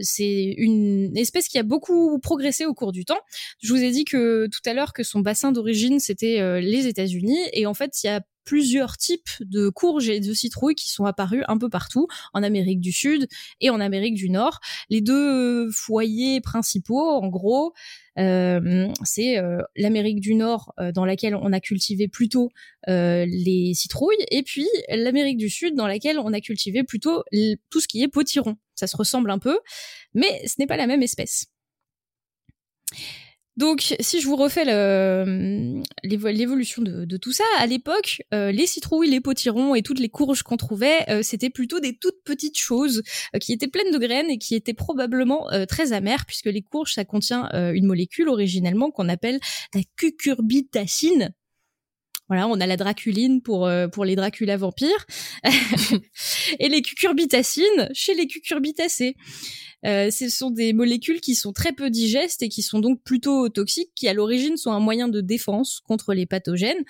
c'est une espèce qui a beaucoup progressé au cours du temps. Je vous ai dit que tout à l'heure que son bassin d'origine c'était les États-Unis et en fait il y a plusieurs types de courges et de citrouilles qui sont apparus un peu partout en Amérique du Sud et en Amérique du Nord. Les deux foyers principaux, en gros, euh, c'est euh, l'Amérique du Nord euh, dans laquelle on a cultivé plutôt les citrouilles et puis l'Amérique du Sud dans laquelle on a cultivé plutôt tout ce qui est potiron. Ça se ressemble un peu, mais ce n'est pas la même espèce. Donc, si je vous refais l'évolution de, tout ça, à l'époque, euh, les citrouilles, les potirons et toutes les courges qu'on trouvait, euh, c'était plutôt des toutes petites choses euh, qui étaient pleines de graines et qui étaient probablement très amères, puisque les courges, ça contient une molécule originellement qu'on appelle la cucurbitacine. Voilà, on a la draculine pour pour les Dracula vampires et les cucurbitacines chez les cucurbitacées. Euh, ce sont des molécules qui sont très peu digestes et qui sont donc plutôt toxiques, qui à l'origine sont un moyen de défense contre les pathogènes.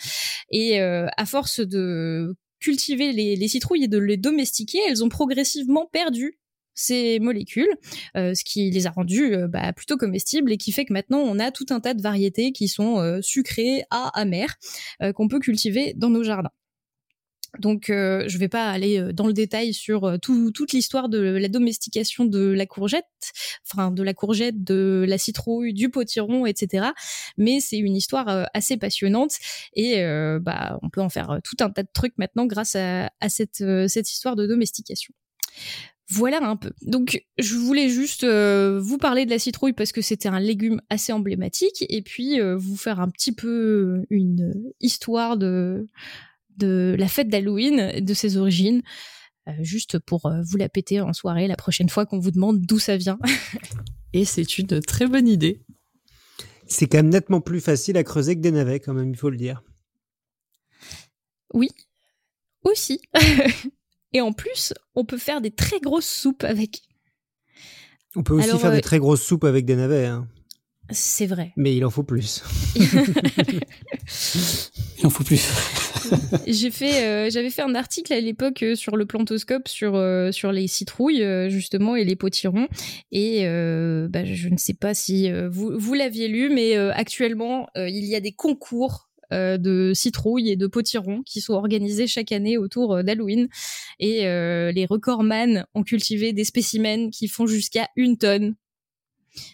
Et euh, à force de cultiver les, les citrouilles et de les domestiquer, elles ont progressivement perdu ces molécules, euh, ce qui les a rendues bah, plutôt comestibles et qui fait que maintenant on a tout un tas de variétés qui sont sucrées à amères qu'on peut cultiver dans nos jardins. Donc, euh, je vais pas aller euh, dans le détail sur euh, tout- toute l'histoire de la domestication de la courgette, enfin de la courgette, de la citrouille, du potiron, etc. Mais c'est une histoire assez passionnante et bah on peut en faire tout un tas de trucs maintenant grâce à, cette histoire de domestication. Voilà un peu. Donc, je voulais juste vous parler de la citrouille parce que c'était un légume assez emblématique et puis vous faire un petit peu une histoire de de la fête d'Halloween, de ses origines, euh, juste pour euh, vous la péter en soirée la prochaine fois qu'on vous demande d'où ça vient. Et c'est une très bonne idée. C'est quand même nettement plus facile à creuser que des navets, quand même, il faut le dire. Oui, aussi. Et en plus, on peut faire des très grosses soupes avec. On peut aussi Alors, faire euh, des très grosses soupes avec des navets, hein. C'est vrai. mais il en faut plus. Il en faut plus. J'ai fait, euh, j'avais fait un article à l'époque euh, sur le plantoscope sur euh, sur les citrouilles justement et les potirons et euh, bah, je ne sais pas si euh, vous vous l'aviez lu, mais euh, actuellement euh, il y a des concours de citrouilles et de potirons qui sont organisés chaque année autour d'Halloween et euh, les recordman ont cultivé des spécimens qui font jusqu'à une tonne.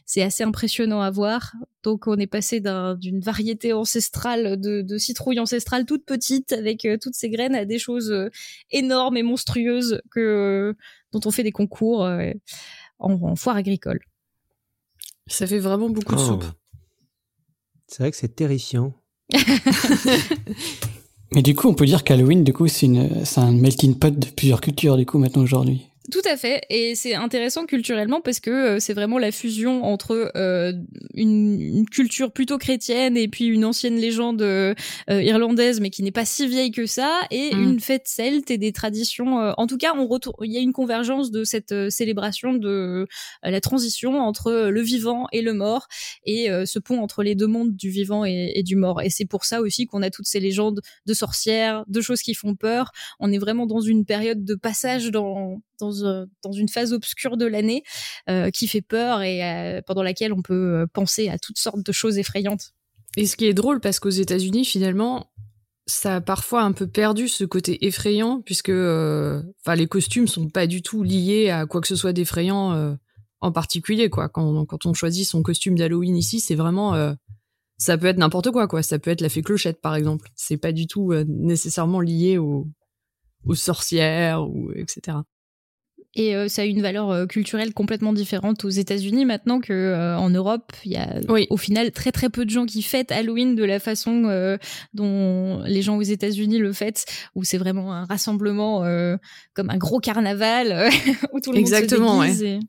C'est assez impressionnant à voir. Donc on est passé d'un- d'une variété ancestrale de, de citrouilles ancestrales toutes petites avec euh, toutes ces graines à des choses euh, énormes et monstrueuses que euh, dont on fait des concours euh, en, en foire agricole. Ça fait vraiment beaucoup de Oh. soupe. C'est vrai que c'est terrifiant. Mais du coup, on peut dire qu'Halloween, du coup, c'est une, c'est un melting pot de plusieurs cultures, du coup, maintenant aujourd'hui. Tout à fait, et c'est intéressant culturellement parce que euh, c'est vraiment la fusion entre euh, une, une, culture plutôt chrétienne et puis une ancienne légende euh, irlandaise, mais qui n'est pas si vieille que ça, et Mm. une fête celte et des traditions. euh, en tout cas, on retourne. Il y a une convergence de cette célébration de la transition entre le vivant et le mort, et ce pont entre les deux mondes du vivant et, et du mort. Et c'est pour ça aussi qu'on a toutes ces légendes de sorcières, de choses qui font peur. On est vraiment dans une période de passage dans dans, euh, dans une phase obscure de l'année euh, qui fait peur et euh, pendant laquelle on peut penser à toutes sortes de choses effrayantes. Et ce qui est drôle, parce qu'aux États-Unis, finalement, ça a parfois un peu perdu ce côté effrayant, puisque enfin les costumes sont pas du tout liés à quoi que ce soit d'effrayant en particulier. quoi. Quand, quand on choisit son costume d'Halloween ici, c'est vraiment... ça peut être n'importe quoi, quoi. Ça peut être la fée clochette, par exemple. C'est pas du tout nécessairement lié aux, aux sorcières, ou etc. Et euh, ça a une valeur euh, culturelle complètement différente aux États-Unis maintenant que euh, en Europe, il y a Oui. au final très très peu de gens qui fêtent Halloween de la façon euh, dont les gens aux États-Unis le fêtent, où c'est vraiment un rassemblement comme un gros carnaval où tout le Exactement, monde se déguise. et-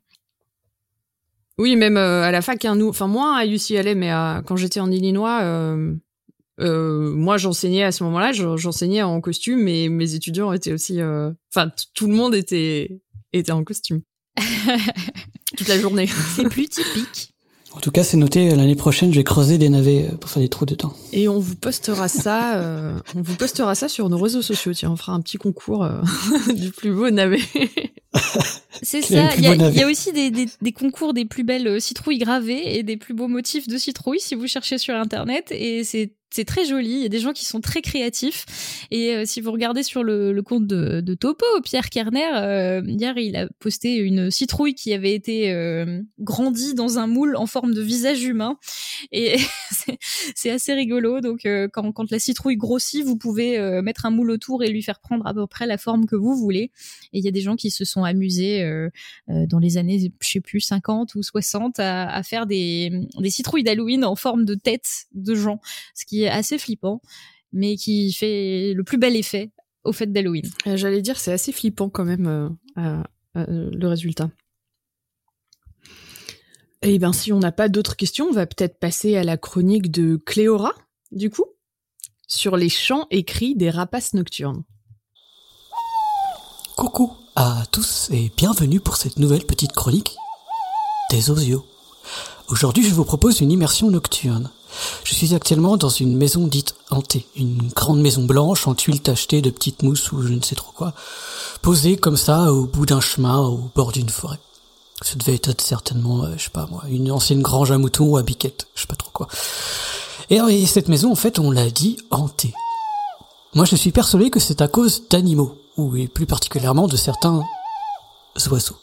Oui, même à la fac, hein, nous, enfin moins à UCLA, mais à- quand j'étais en Illinois, euh, moi j'enseignais à ce moment-là, j'en- j'enseignais en costume, et mes étudiants étaient aussi, enfin tout le monde était était en costume toute la journée. C'est plus typique. En tout cas, c'est noté, euh, l'année prochaine, je vais creuser des navets euh, pour faire des trous dedans. Et on vous postera ça, euh, on vous postera ça sur nos réseaux sociaux. Tiens, on fera un petit concours euh, du plus beau navet. C'est ça. Il y, a- y aussi des, des- des concours des plus belles citrouilles gravées et des plus beaux motifs de citrouilles si vous cherchez sur internet. Et c'est c'est très joli. Il y a des gens qui sont très créatifs. Et euh, si vous regardez sur le, compte de, Topo, Pierre Kerner, euh, hier, il a posté une citrouille qui avait été euh, grandie dans un moule en forme de visage humain. Et c'est- assez rigolo. Donc, quand, la citrouille grossit, vous pouvez mettre un moule autour et lui faire prendre à peu près la forme que vous voulez. Et il y a des gens qui se sont amusés dans les années, je sais plus, 50 ou 60 à, à faire des, des citrouilles d'Halloween en forme de tête de gens, ce qui est assez flippant, mais qui fait le plus bel effet aux fêtes d'Halloween. Euh, J'allais dire, c'est assez flippant quand même euh, euh, euh, le résultat. Eh bien, si on n'a pas d'autres questions, on va peut-être passer à la chronique de Cléora, du coup, sur les chants écrits des rapaces nocturnes. Coucou à tous et bienvenue pour cette nouvelle petite chronique des osios. Aujourd'hui, je vous propose une immersion nocturne. Je suis actuellement dans une maison dite hantée, une grande maison blanche en tuiles tachetées de petites mousses ou je ne sais trop quoi, posée comme ça au bout d'un chemin au bord d'une forêt. Ça devait être certainement, euh, je sais pas moi, une ancienne grange à moutons ou à biquette, je sais pas trop quoi. Et, et cette maison, en fait, on l'a dit hantée. Moi, je suis persuadé que c'est à cause d'animaux, ou et plus particulièrement de certains oiseaux.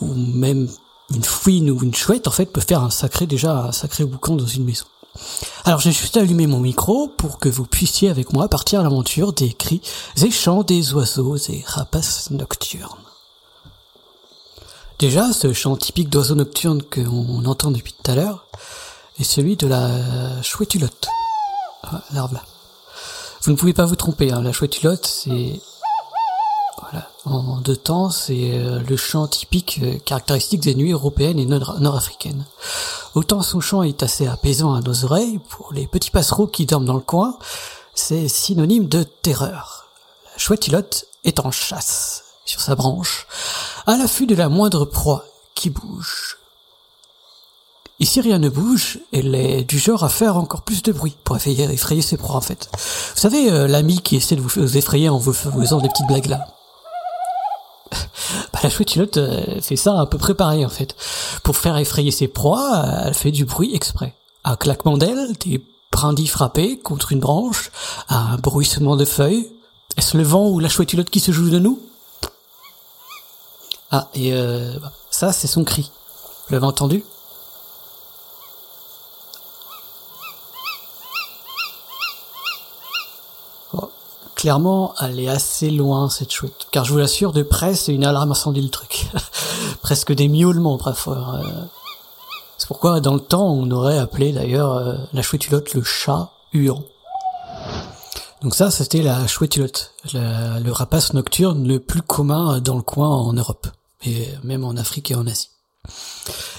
Ou même une fouine ou une chouette, en fait, peut faire un sacré, déjà, un sacré boucan dans une maison. Alors, j'ai juste allumé mon micro pour que vous puissiez avec moi partir à l'aventure des cris et chants des oiseaux et rapaces nocturnes. Déjà, ce chant typique d'oiseau nocturne qu'on entend depuis tout à l'heure est celui de la chouettulotte. Ah, l'arbre là. Vous ne pouvez pas vous tromper, hein, la chouettulotte, c'est... En deux temps, c'est euh, le chant typique euh, caractéristique des nuits européennes et nord- nord-africaines. Autant son chant est assez apaisant à nos oreilles, pour les petits passereaux qui dorment dans le coin, c'est synonyme de terreur. La chouettulotte est en chasse, sur sa branche, à l'affût de la moindre proie qui bouge. Et si rien ne bouge, elle est du genre à faire encore plus de bruit pour effrayer, ses proies en fait. Vous savez, euh, l'ami qui essaie de vous effrayer en vous faisant des petites blagues là. Bah, la chouettulotte euh, fait ça à peu près pareil en fait. Pour faire effrayer ses proies, euh, elle fait du bruit exprès. Un claquement d'ailes, des brindilles frappées contre une branche, un bruissement de feuilles. Est-ce le vent ou la chouettulotte qui se joue de nous? Ah, et euh, bah, ça c'est son cri. Vous l'avez entendu Oh, Clairement, elle est assez loin, cette chouette. Car je vous l'assure, de près, c'est une alarme incendie le truc. Presque des miaulements, parfois. Euh, C'est pourquoi, dans le temps, on aurait appelé d'ailleurs euh, la chouettulotte le chat huant. Donc ça, c'était la chouettulotte, le rapace nocturne le plus commun dans le coin en Europe, et même en Afrique et en Asie.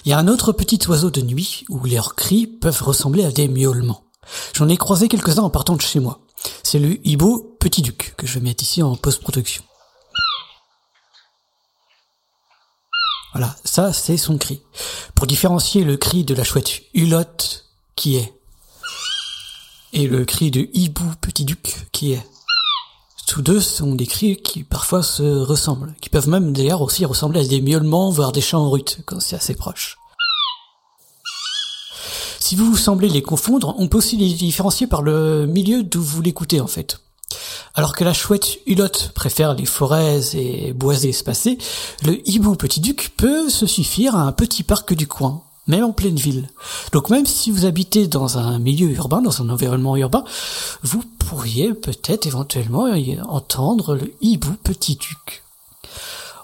Il y a un autre petit oiseau de nuit où leurs cris peuvent ressembler à des miaulements. J'en ai croisé quelques-uns en partant de chez moi. C'est le hibou petit duc que je vais mettre ici en post-production. Voilà, ça c'est son cri. Pour différencier le cri de la chouette hulotte qui est et le cri de hibou petit duc qui est. Tous deux sont des cris qui parfois se ressemblent, qui peuvent même d'ailleurs aussi ressembler à des miaulements, voire des chants en rut, quand c'est assez proche. Si vous semblez les confondre, on peut aussi les différencier par le milieu d'où vous l'écoutez en fait. Alors que la chouette hulotte préfère les forêts et boisés espacés, le hibou petit duc peut se suffire à un petit parc du coin, même en pleine ville. Donc même si vous habitez dans un milieu urbain, dans un environnement urbain, vous pourriez peut-être éventuellement entendre le hibou petit duc.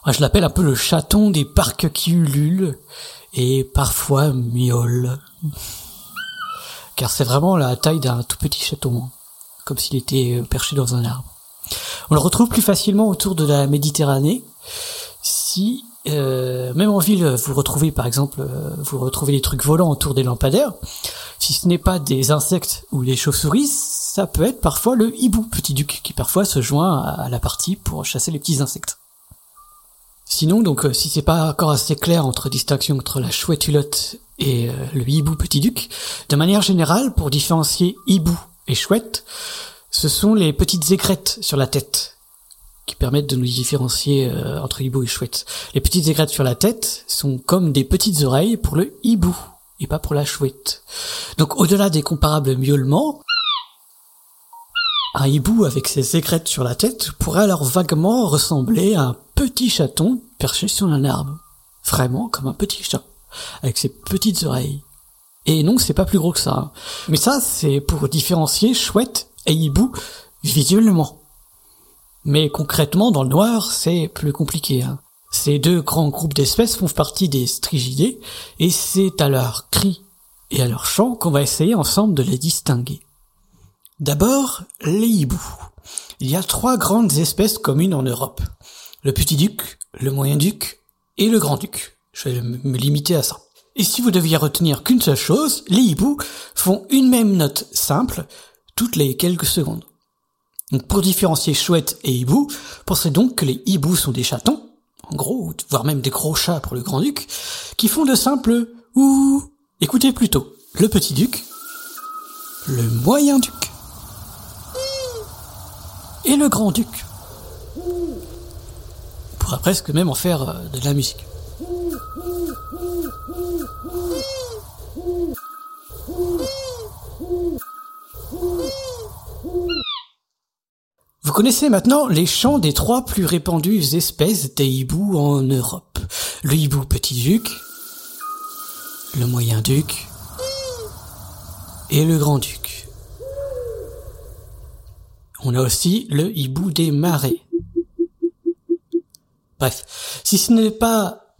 Moi, je l'appelle un peu le chaton des parcs qui ululent et parfois miaule. Car c'est vraiment la taille d'un tout petit chaton, comme s'il était perché dans un arbre. On le retrouve plus facilement autour de la Méditerranée. Si euh, même en ville, vous retrouvez par exemple, euh, vous retrouvez des trucs volants autour des lampadaires. Si ce n'est pas des insectes ou des chauves-souris, ça peut être parfois le hibou petit duc qui parfois se joint à la partie pour chasser les petits insectes. Sinon, donc, euh, si c'est pas encore assez clair entre distinction entre la chouette hulotte et euh, le hibou petit duc, de manière générale, pour différencier hibou et chouette, ce sont les petites aigrettes sur la tête qui permettent de nous différencier euh, entre hibou et chouette. Les petites aigrettes sur la tête sont comme des petites oreilles pour le hibou et pas pour la chouette. Donc au-delà des comparables miaulements, un hibou avec ses aigrettes sur la tête pourrait alors vaguement ressembler à un petit chaton perché sur un arbre. Vraiment comme un petit chat, avec ses petites oreilles. Et non, c'est pas plus gros que ça. hein. Mais ça, c'est pour différencier chouette et hibou visuellement. Mais concrètement, dans le noir, c'est plus compliqué. hein. Ces deux grands groupes d'espèces font partie des strigidés, et c'est à leur cri et à leur chant qu'on va essayer ensemble de les distinguer. D'abord, les hiboux. Il y a trois grandes espèces communes en Europe. Le petit duc, le moyen duc et le grand duc. Je vais me limiter à ça. Et si vous deviez retenir qu'une seule chose, les hiboux font une même note simple toutes les quelques secondes. Donc pour différencier chouette et hibou, pensez donc que les hiboux sont des chatons, en gros, voire même des gros chats pour le grand-duc, qui font de simples ou. Écoutez plutôt, le petit duc, le moyen duc et le grand-duc. On pourrait presque même en faire euh, de la musique. Vous connaissez maintenant les chants des trois plus répandues espèces des hiboux en Europe. Le hibou petit duc, le moyen duc et le grand duc. On a aussi le hibou des marais. Bref, si ce n'est pas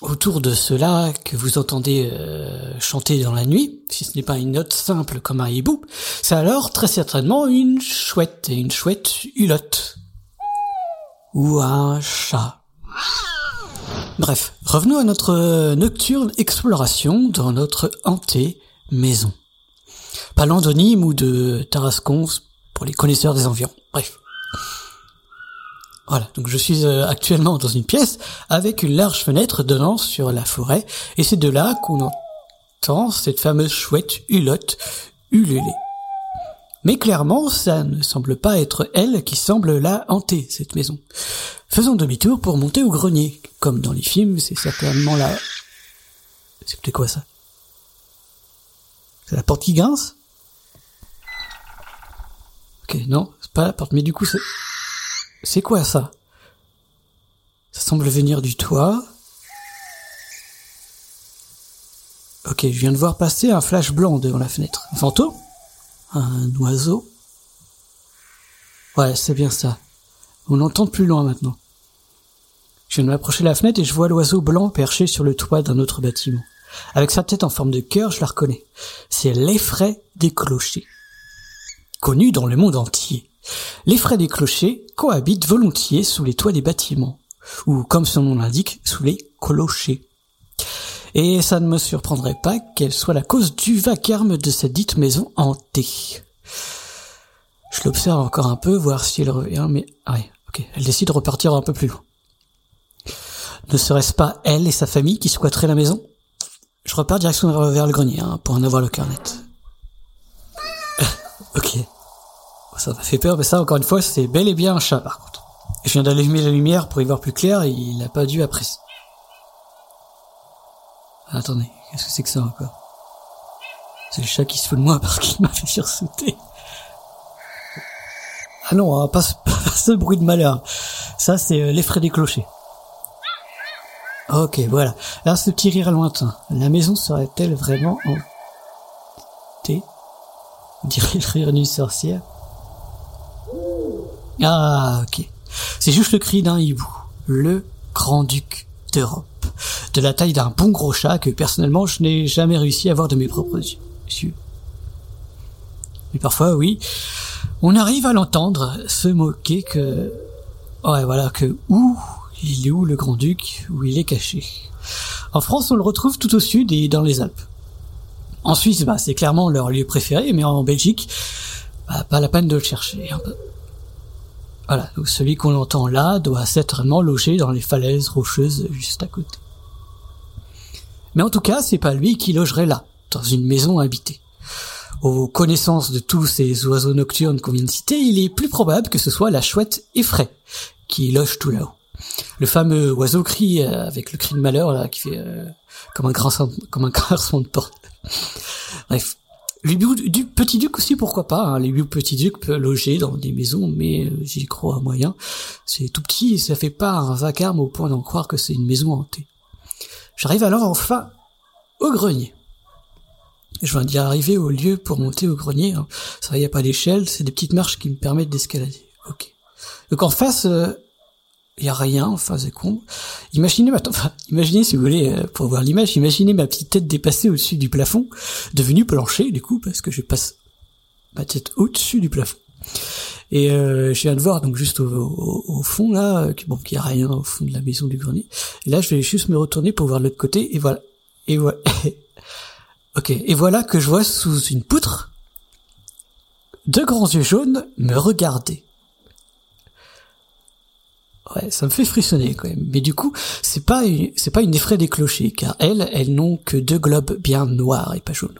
autour de cela que vous entendez euh, chanter dans la nuit, si ce n'est pas une note simple comme un hibou, c'est alors très certainement une chouette et une chouette hulotte. Ou un chat. Bref, revenons à notre nocturne exploration dans notre hantée maison. Pas l'endonyme ou de Tarascon pour les connaisseurs des environs. Bref. Voilà, donc je suis euh, actuellement dans une pièce avec une large fenêtre donnant sur la forêt, et c'est de là qu'on entend cette fameuse chouette hulotte ululer. Mais clairement, ça ne semble pas être elle qui semble la hanter, cette maison. Faisons demi-tour pour monter au grenier. Comme dans les films, c'est certainement la... C'était quoi ça? C'est la porte qui grince? Ok, non, c'est pas la porte, mais du coup c'est... C'est quoi ça? Ça semble venir du toit. Ok, je viens de voir passer un flash blanc devant la fenêtre. Un fantôme? Un oiseau? Ouais, c'est bien ça. On l'entend plus loin maintenant. Je viens de m'approcher de la fenêtre et je vois l'oiseau blanc perché sur le toit d'un autre bâtiment. Avec sa tête en forme de cœur, je la reconnais. C'est l'effraie des clochers. Connu dans le monde entier. Les frais des clochers cohabitent volontiers sous les toits des bâtiments, ou comme son nom l'indique, sous les clochers. Et ça ne me surprendrait pas qu'elle soit la cause du vacarme de cette dite maison hantée. Je l'observe encore un peu, voir si elle revient, mais ah ouais, ok, elle décide de repartir un peu plus loin. Ne serait-ce pas elle et sa famille qui squatteraient la maison? Je repars direction vers le grenier hein, pour en avoir le cœur net. Ok. Ça m'a fait peur, mais ça, encore une fois, c'est bel et bien un chat, par contre. Je viens d'allumer la lumière pour y voir plus clair et il n'a pas dû apprécier. Attendez, qu'est-ce que c'est que ça encore? C'est le chat qui se fout de moi parce qu'il m'a fait sursauter. Ah non, hein, pas, ce, bruit de malheur. Ça, c'est euh, des clochers. Ok, voilà. Là, ce petit rire lointain. La maison serait-elle vraiment On dirait le rire d'une sorcière. Ah, ok. C'est juste le cri d'un hibou. Le grand-duc d'Europe. De la taille d'un bon gros chat que personnellement je n'ai jamais réussi à voir de mes propres yeux. Mais parfois, oui, on arrive à l'entendre se moquer que... Ouais, voilà, que où il est où le grand-duc Où il est caché En France, on le retrouve tout au sud et dans les Alpes. En Suisse, bah, c'est clairement leur lieu préféré, mais en Belgique, bah, pas la peine de le chercher. Voilà, donc celui qu'on entend là doit certainement loger dans les falaises rocheuses juste à côté. Mais en tout cas, c'est pas lui qui logerait là, dans une maison habitée. Aux connaissances de tous ces oiseaux nocturnes qu'on vient de citer, il est plus probable que ce soit la chouette effraie qui loge tout là-haut. Le fameux oiseau cri euh, avec le cri de malheur là qui fait euh, comme un grincement, comme un grincement de porte. Bref, les du petit duc aussi pourquoi pas. Hein. Les huit petits ducs peuvent loger dans des maisons, mais euh, j'y crois moyen. C'est tout petit et ça fait pas un vacarme au point d'en croire que c'est une maison hantée. J'arrive alors enfin au grenier. Je viens d'y arriver au lieu pour monter au grenier. Hein. Ça, y a pas d'échelle, c'est des petites marches qui me permettent d'escalader. Ok. Donc en face, il y a rien, enfin c'est con. Imaginez, enfin, imaginez si vous voulez, euh, pour voir l'image, imaginez ma petite tête dépassée au-dessus du plafond, devenue plancher du coup, parce que je passe ma tête au-dessus du plafond. Et euh, je viens de voir donc juste au, fond là, euh, bon, qu'il y a rien au fond de la maison du grenier. Et là, je vais juste me retourner pour voir l'autre côté, et voilà. Et voilà. ok. Et voilà que je vois sous une poutre deux grands yeux jaunes me regarder. Ouais, ça me fait frissonner quand même. Mais du coup, c'est pas une, c'est pas une effraie des clochers, car elles, elles n'ont que deux globes bien noirs et pas jaunes.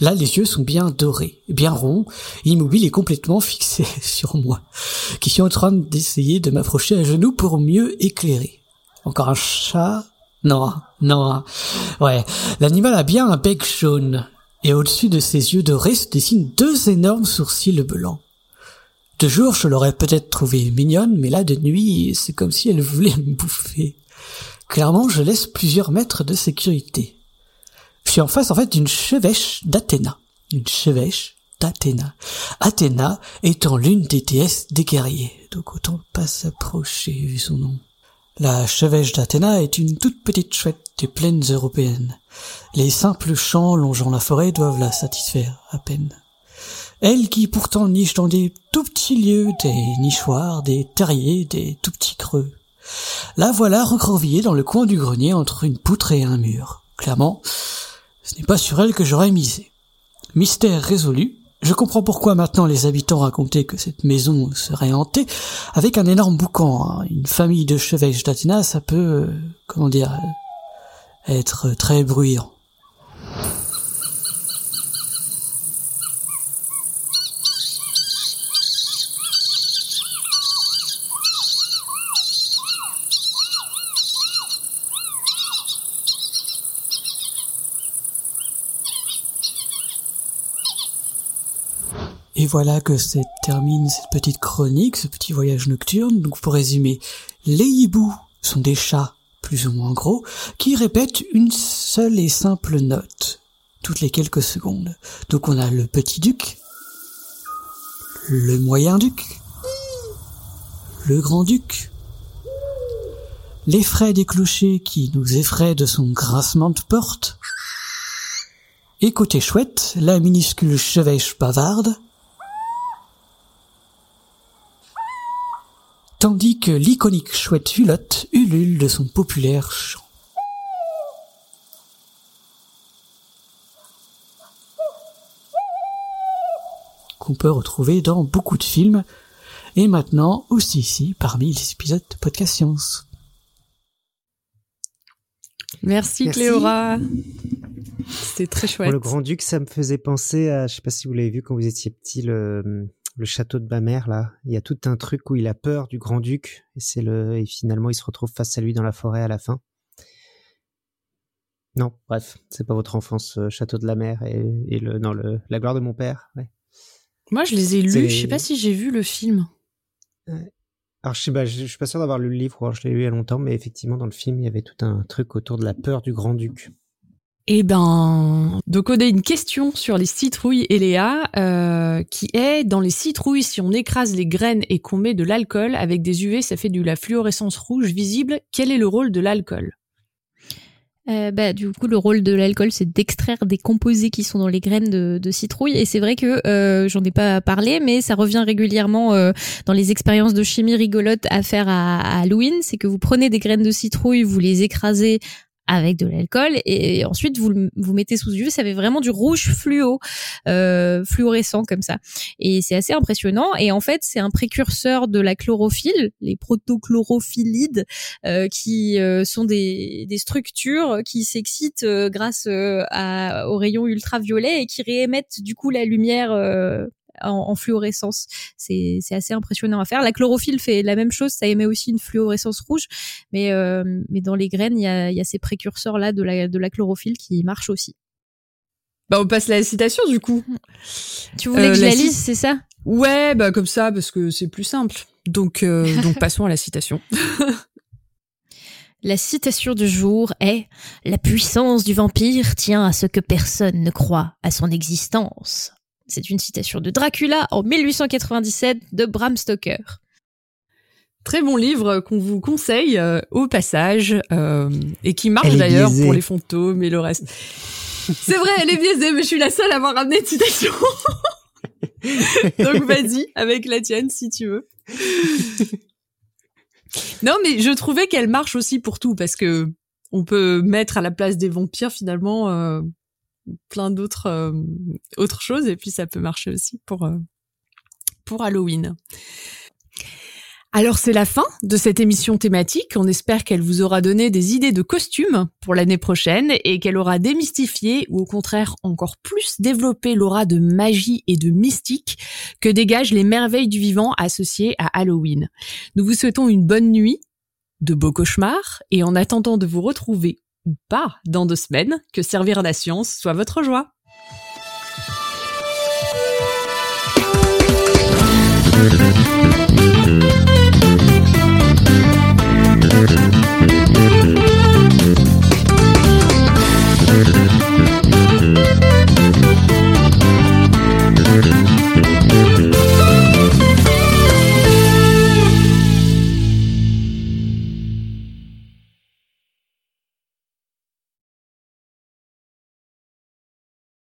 Là, les yeux sont bien dorés, bien ronds, immobiles et complètement fixés sur moi, qui suis en train d'essayer de m'approcher à genoux pour mieux éclairer. Encore un chat? Non, non. Ouais, l'animal a bien un bec jaune, et au-dessus de ses yeux dorés se dessinent deux énormes sourcils blancs. De jour, je l'aurais peut-être trouvée mignonne, mais là, de nuit, c'est comme si elle voulait me bouffer. Clairement, je laisse plusieurs mètres de sécurité. Je suis en face, en fait, d'une chevêche d'Athéna. Une chevêche d'Athéna. Athéna étant l'une des déesses des guerriers, donc autant pas s'approcher vu son nom. La chevêche d'Athéna est une toute petite chouette des plaines européennes. Les simples champs longeant la forêt doivent la satisfaire à peine elle qui pourtant niche dans des tout petits lieux, des nichoirs, des terriers, des tout petits creux. La voilà recroquevillée dans le coin du grenier entre une poutre et un mur. Clairement, ce n'est pas sur elle que j'aurais misé. Mystère résolu, je comprends pourquoi maintenant les habitants racontaient que cette maison serait hantée avec un énorme boucan. Hein. Une famille de chevêches d'Athéna, ça peut, euh, comment dire, être très bruyant. Et voilà que se termine cette petite chronique, ce petit voyage nocturne. Donc pour résumer, les hiboux sont des chats plus ou moins gros qui répètent une seule et simple note toutes les quelques secondes. Donc on a le petit duc, le moyen duc, le grand duc, l'effraie des clochers qui nous effraie de son grincement de porte, et côté chouette, la minuscule chevêche bavarde, tandis que l'iconique chouette Hulotte ulule de son populaire chant. qu'on peut retrouver dans beaucoup de films, et maintenant aussi ici parmi les épisodes de Podcast Science. Merci, Merci. Cléora. C'était très chouette. Pour le Grand-Duc, ça me faisait penser à, je sais pas si vous l'avez vu quand vous étiez petit, le, le château de Bamère, là. Il y a tout un truc où il a peur du Grand-Duc, et c'est le, et finalement, il se retrouve face à lui dans la forêt à la fin. Non, bref, c'est pas votre enfance, euh, Château de la Mer et, et le, non, le, la gloire de mon père, ouais. Moi, je les ai lus. Je sais pas si j'ai vu le film. Alors, je sais pas, je, je suis pas sûr d'avoir lu le livre, je l'ai lu il y a longtemps, mais effectivement, dans le film, il y avait tout un truc autour de la peur du Grand-Duc. Eh ben, donc on a une question sur les citrouilles et Léa, euh, qui est dans les citrouilles, si on écrase les graines et qu'on met de l'alcool avec des UV, ça fait de la fluorescence rouge visible. Quel est le rôle de l'alcool? Euh, bah, du coup, le rôle de l'alcool, c'est d'extraire des composés qui sont dans les graines de, de citrouille. Et c'est vrai que euh, j'en ai pas parlé, mais ça revient régulièrement euh, dans les expériences de chimie rigolotes à faire à, à Halloween. C'est que vous prenez des graines de citrouille, vous les écrasez avec de l'alcool et ensuite vous le- vous mettez sous yeux ça fait vraiment du rouge fluo euh, fluorescent comme ça. Et c'est assez impressionnant. Et en fait c'est un précurseur de la chlorophylle les protochlorophylides euh, qui euh, sont des, des structures qui s'excitent euh, grâce euh, à, aux rayons ultraviolets et qui réémettent du coup la lumière euh, en, en fluorescence. C'est assez impressionnant à faire. La chlorophylle fait la même chose, ça émet aussi une fluorescence rouge, mais euh, mais dans les graines il y a, il y a ces précurseurs là de la de la chlorophylle qui marchent aussi. Bah, on passe la citation du coup. Tu voulais Euh, que je la lise, c'est ça? Ouais, bah comme ça parce que c'est plus simple. Donc, euh, donc passons à la citation. La citation du jour est La puissance du vampire tient à ce que personne ne croit à son existence. C'est une citation de Dracula en 1897 de Bram Stoker. Très bon livre qu'on vous conseille euh, au passage euh, et qui marche d'ailleurs pour les fantômes et le reste. C'est vrai, elle est biaisée, mais je suis la seule à avoir ramené de citation. Donc vas-y avec la tienne si tu veux. Non, mais je trouvais qu'elle marche aussi pour tout parce que on peut mettre à la place des vampires finalement euh, plein d'autres euh, autres choses et puis ça peut marcher aussi pour euh, pour Halloween. Alors c'est la fin de cette émission thématique. On espère qu'elle vous aura donné des idées de costumes pour l'année prochaine et qu'elle aura démystifié ou au contraire encore plus développé l'aura de magie et de mystique que dégagent les merveilles du vivant associées à Halloween. Nous vous souhaitons une bonne nuit, de beaux cauchemars et en attendant de vous retrouver ou pas dans deux semaines, que servir la science soit votre joie.